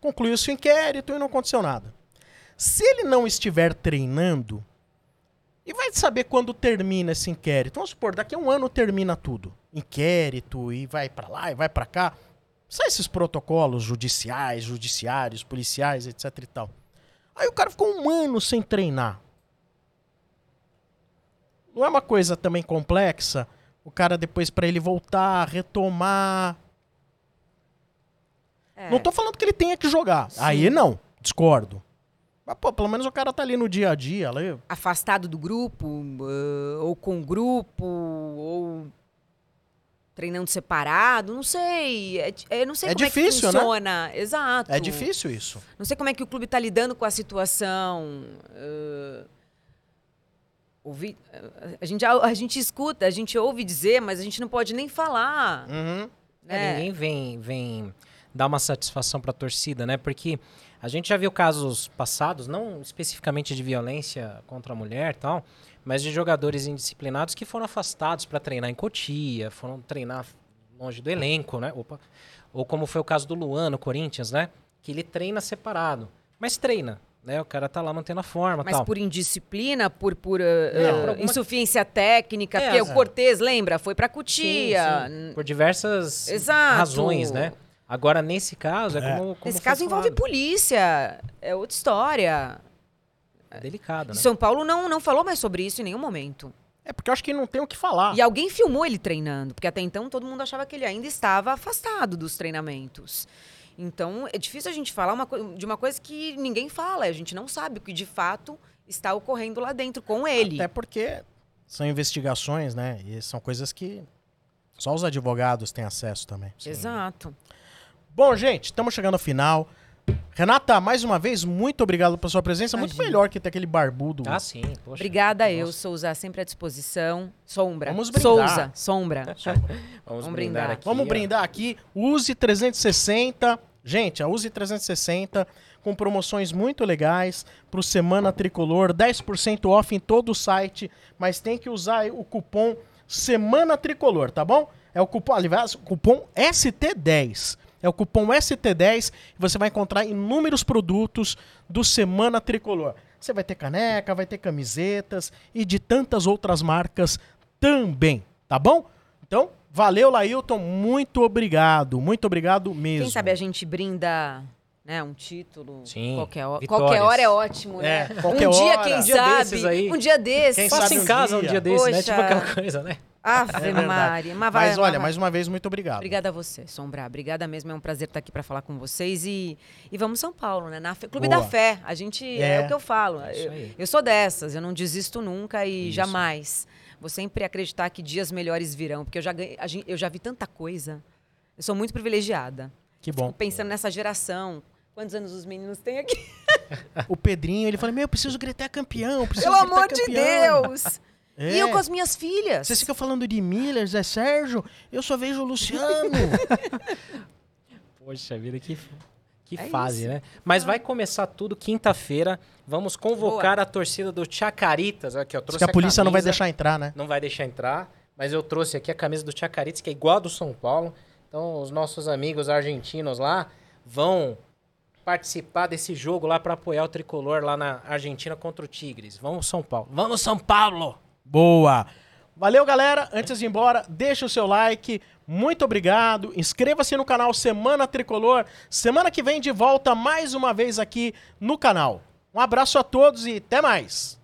[SPEAKER 1] Concluiu-se o inquérito e não aconteceu nada. Se ele não estiver treinando, E vai saber quando termina esse inquérito. Vamos supor, daqui a um ano termina tudo. Inquérito e vai pra lá e vai pra cá. Sabe esses protocolos judiciais, judiciários, policiais, etc e tal. Aí o cara ficou um ano sem treinar. Não é uma coisa também complexa? O cara depois pra ele voltar, retomar.
[SPEAKER 2] É.
[SPEAKER 1] Não tô falando que ele tenha que jogar. Aí não, discordo. Mas, pô, pelo menos o cara tá ali no dia a dia. Ali,
[SPEAKER 2] afastado do grupo, uh, ou com grupo, ou treinando separado, não sei. É, é- não sei
[SPEAKER 1] É
[SPEAKER 2] como
[SPEAKER 1] difícil,
[SPEAKER 2] é
[SPEAKER 1] né?
[SPEAKER 2] que funciona. Exato.
[SPEAKER 1] é difícil isso.
[SPEAKER 2] Não sei como é que o clube tá lidando com a situação. uh, ouvi- a, gente, a gente escuta, a gente ouve dizer, mas a gente não pode nem falar.
[SPEAKER 1] Uhum.
[SPEAKER 3] É,
[SPEAKER 2] né?
[SPEAKER 3] ninguém vem, vem dar uma satisfação para a torcida, né? Porque a gente já viu casos passados, não especificamente de violência contra a mulher e tal, mas de jogadores indisciplinados que foram afastados para treinar em Cotia, foram treinar longe do elenco, né? Opa. Ou como foi o caso do Luan no Corinthians, né? Que ele treina separado, mas treina, né? O cara tá lá mantendo a forma,
[SPEAKER 2] Mas
[SPEAKER 3] tal.
[SPEAKER 2] por indisciplina, por, por, uh,
[SPEAKER 3] É,
[SPEAKER 2] uh,
[SPEAKER 3] por alguma-
[SPEAKER 2] insuficiência técnica,
[SPEAKER 3] É,
[SPEAKER 2] porque
[SPEAKER 3] as-
[SPEAKER 2] o Cortez, lembra? Foi pra
[SPEAKER 3] Sim,
[SPEAKER 2] Cutia.
[SPEAKER 3] sim, por diversas
[SPEAKER 2] Exato.
[SPEAKER 3] razões, né? Agora, nesse caso, é,
[SPEAKER 1] É.
[SPEAKER 3] como, como
[SPEAKER 2] Nesse caso envolve
[SPEAKER 3] falado.
[SPEAKER 2] polícia, é outra história.
[SPEAKER 3] É delicado, né?
[SPEAKER 2] São Paulo não, não falou mais sobre isso em nenhum momento.
[SPEAKER 1] É porque eu acho que não tem o que falar.
[SPEAKER 2] E alguém filmou ele treinando, porque até então todo mundo achava que ele ainda estava afastado dos treinamentos. Então é difícil a gente falar uma de uma coisa que ninguém fala, a gente não sabe o que de fato está ocorrendo lá dentro com ele.
[SPEAKER 1] Até porque são investigações, né? E são coisas que só os advogados têm acesso também.
[SPEAKER 2] Exato.
[SPEAKER 1] Bom, gente, estamos chegando ao final. Renata, mais uma vez, muito obrigado pela sua presença. Muito
[SPEAKER 2] Imagina.
[SPEAKER 1] melhor que ter aquele barbudo.
[SPEAKER 3] Ah, sim. Poxa.
[SPEAKER 2] Obrigada eu,
[SPEAKER 3] Nossa.
[SPEAKER 2] Souza, sempre à disposição. Sombra.
[SPEAKER 1] Vamos brindar.
[SPEAKER 2] Souza, sombra.
[SPEAKER 3] Vamos,
[SPEAKER 2] Vamos
[SPEAKER 3] brindar
[SPEAKER 2] brindar.
[SPEAKER 3] aqui.
[SPEAKER 1] Vamos
[SPEAKER 3] ó.
[SPEAKER 1] brindar aqui. Use 360. Gente, a Use 360 com promoções muito legais pro Semana Tricolor, 10% off em todo o site, mas tem que usar o cupom Semana Tricolor, tá bom? É o cupom, aliás, o cupom ST10. É o cupom ST10 e você vai encontrar inúmeros produtos do Semana Tricolor. Você vai ter caneca, vai ter camisetas e de tantas outras marcas também, tá bom? Então, valeu, Lailton, muito obrigado, muito obrigado mesmo.
[SPEAKER 2] Quem sabe a gente brinda né, um título.
[SPEAKER 3] Sim,
[SPEAKER 2] Qualquer, ho-
[SPEAKER 3] vitórias.
[SPEAKER 2] qualquer hora é ótimo, né?
[SPEAKER 1] É,
[SPEAKER 2] um dia,
[SPEAKER 1] hora.
[SPEAKER 2] quem
[SPEAKER 1] Um
[SPEAKER 3] dia
[SPEAKER 2] sabe.
[SPEAKER 3] desses aí.
[SPEAKER 2] Um dia desses.
[SPEAKER 1] Quem
[SPEAKER 3] Faça
[SPEAKER 1] sabe
[SPEAKER 3] em
[SPEAKER 1] um
[SPEAKER 3] casa um
[SPEAKER 1] dia.
[SPEAKER 3] dia desse, né? Tipo aquela coisa, né?
[SPEAKER 2] Ave
[SPEAKER 1] É verdade.
[SPEAKER 2] Maria. Mas, vai,
[SPEAKER 1] Mas olha,
[SPEAKER 2] vai-
[SPEAKER 1] mais uma vez, muito obrigado.
[SPEAKER 2] Obrigada a você, Sombra. Obrigada mesmo. É um prazer estar aqui para falar com vocês. E, e vamos São Paulo, né? Na Clube
[SPEAKER 1] Boa.
[SPEAKER 2] da Fé. A gente. É.
[SPEAKER 1] É.
[SPEAKER 2] o que eu falo.
[SPEAKER 3] É
[SPEAKER 2] eu, eu sou dessas. Eu não desisto nunca e
[SPEAKER 3] Isso.
[SPEAKER 2] jamais. Vou sempre acreditar que dias melhores virão. Porque eu já, ganhei- eu já vi tanta coisa. Eu sou muito privilegiada.
[SPEAKER 1] Que bom.
[SPEAKER 2] Fico pensando nessa geração. Quantos anos os meninos têm aqui?
[SPEAKER 1] O Pedrinho, ele fala, meu, eu preciso gritar campeão, preciso
[SPEAKER 2] Pelo
[SPEAKER 1] gritar
[SPEAKER 2] amor de
[SPEAKER 1] campeão."
[SPEAKER 2] Deus!
[SPEAKER 1] É.
[SPEAKER 2] E eu com as minhas filhas.
[SPEAKER 1] Vocês ficam falando de Miller, Zé Sérgio, eu só vejo o Luciano.
[SPEAKER 3] Poxa vida, que, que
[SPEAKER 2] É
[SPEAKER 3] fase,
[SPEAKER 2] isso.
[SPEAKER 3] né? Mas vai começar tudo quinta-feira. Vamos convocar a torcida do Chacaritas. Aqui, eu
[SPEAKER 1] Diz
[SPEAKER 3] trouxe
[SPEAKER 1] que a polícia não vai
[SPEAKER 3] camisa.
[SPEAKER 1] deixar entrar, né?
[SPEAKER 3] Não vai deixar entrar. Mas eu trouxe aqui a camisa do Chacaritas, que é igual a do São Paulo. Então, os nossos amigos argentinos lá vão participar desse jogo lá para apoiar o tricolor lá na Argentina contra o Tigres. Vamos, São Paulo. Vamos, São Paulo!
[SPEAKER 1] Boa! Valeu, galera. Antes de ir embora, deixa o seu like. Muito obrigado. Inscreva-se no canal Semana Tricolor. Semana que vem de volta mais uma vez aqui no canal. Um abraço a todos e até mais.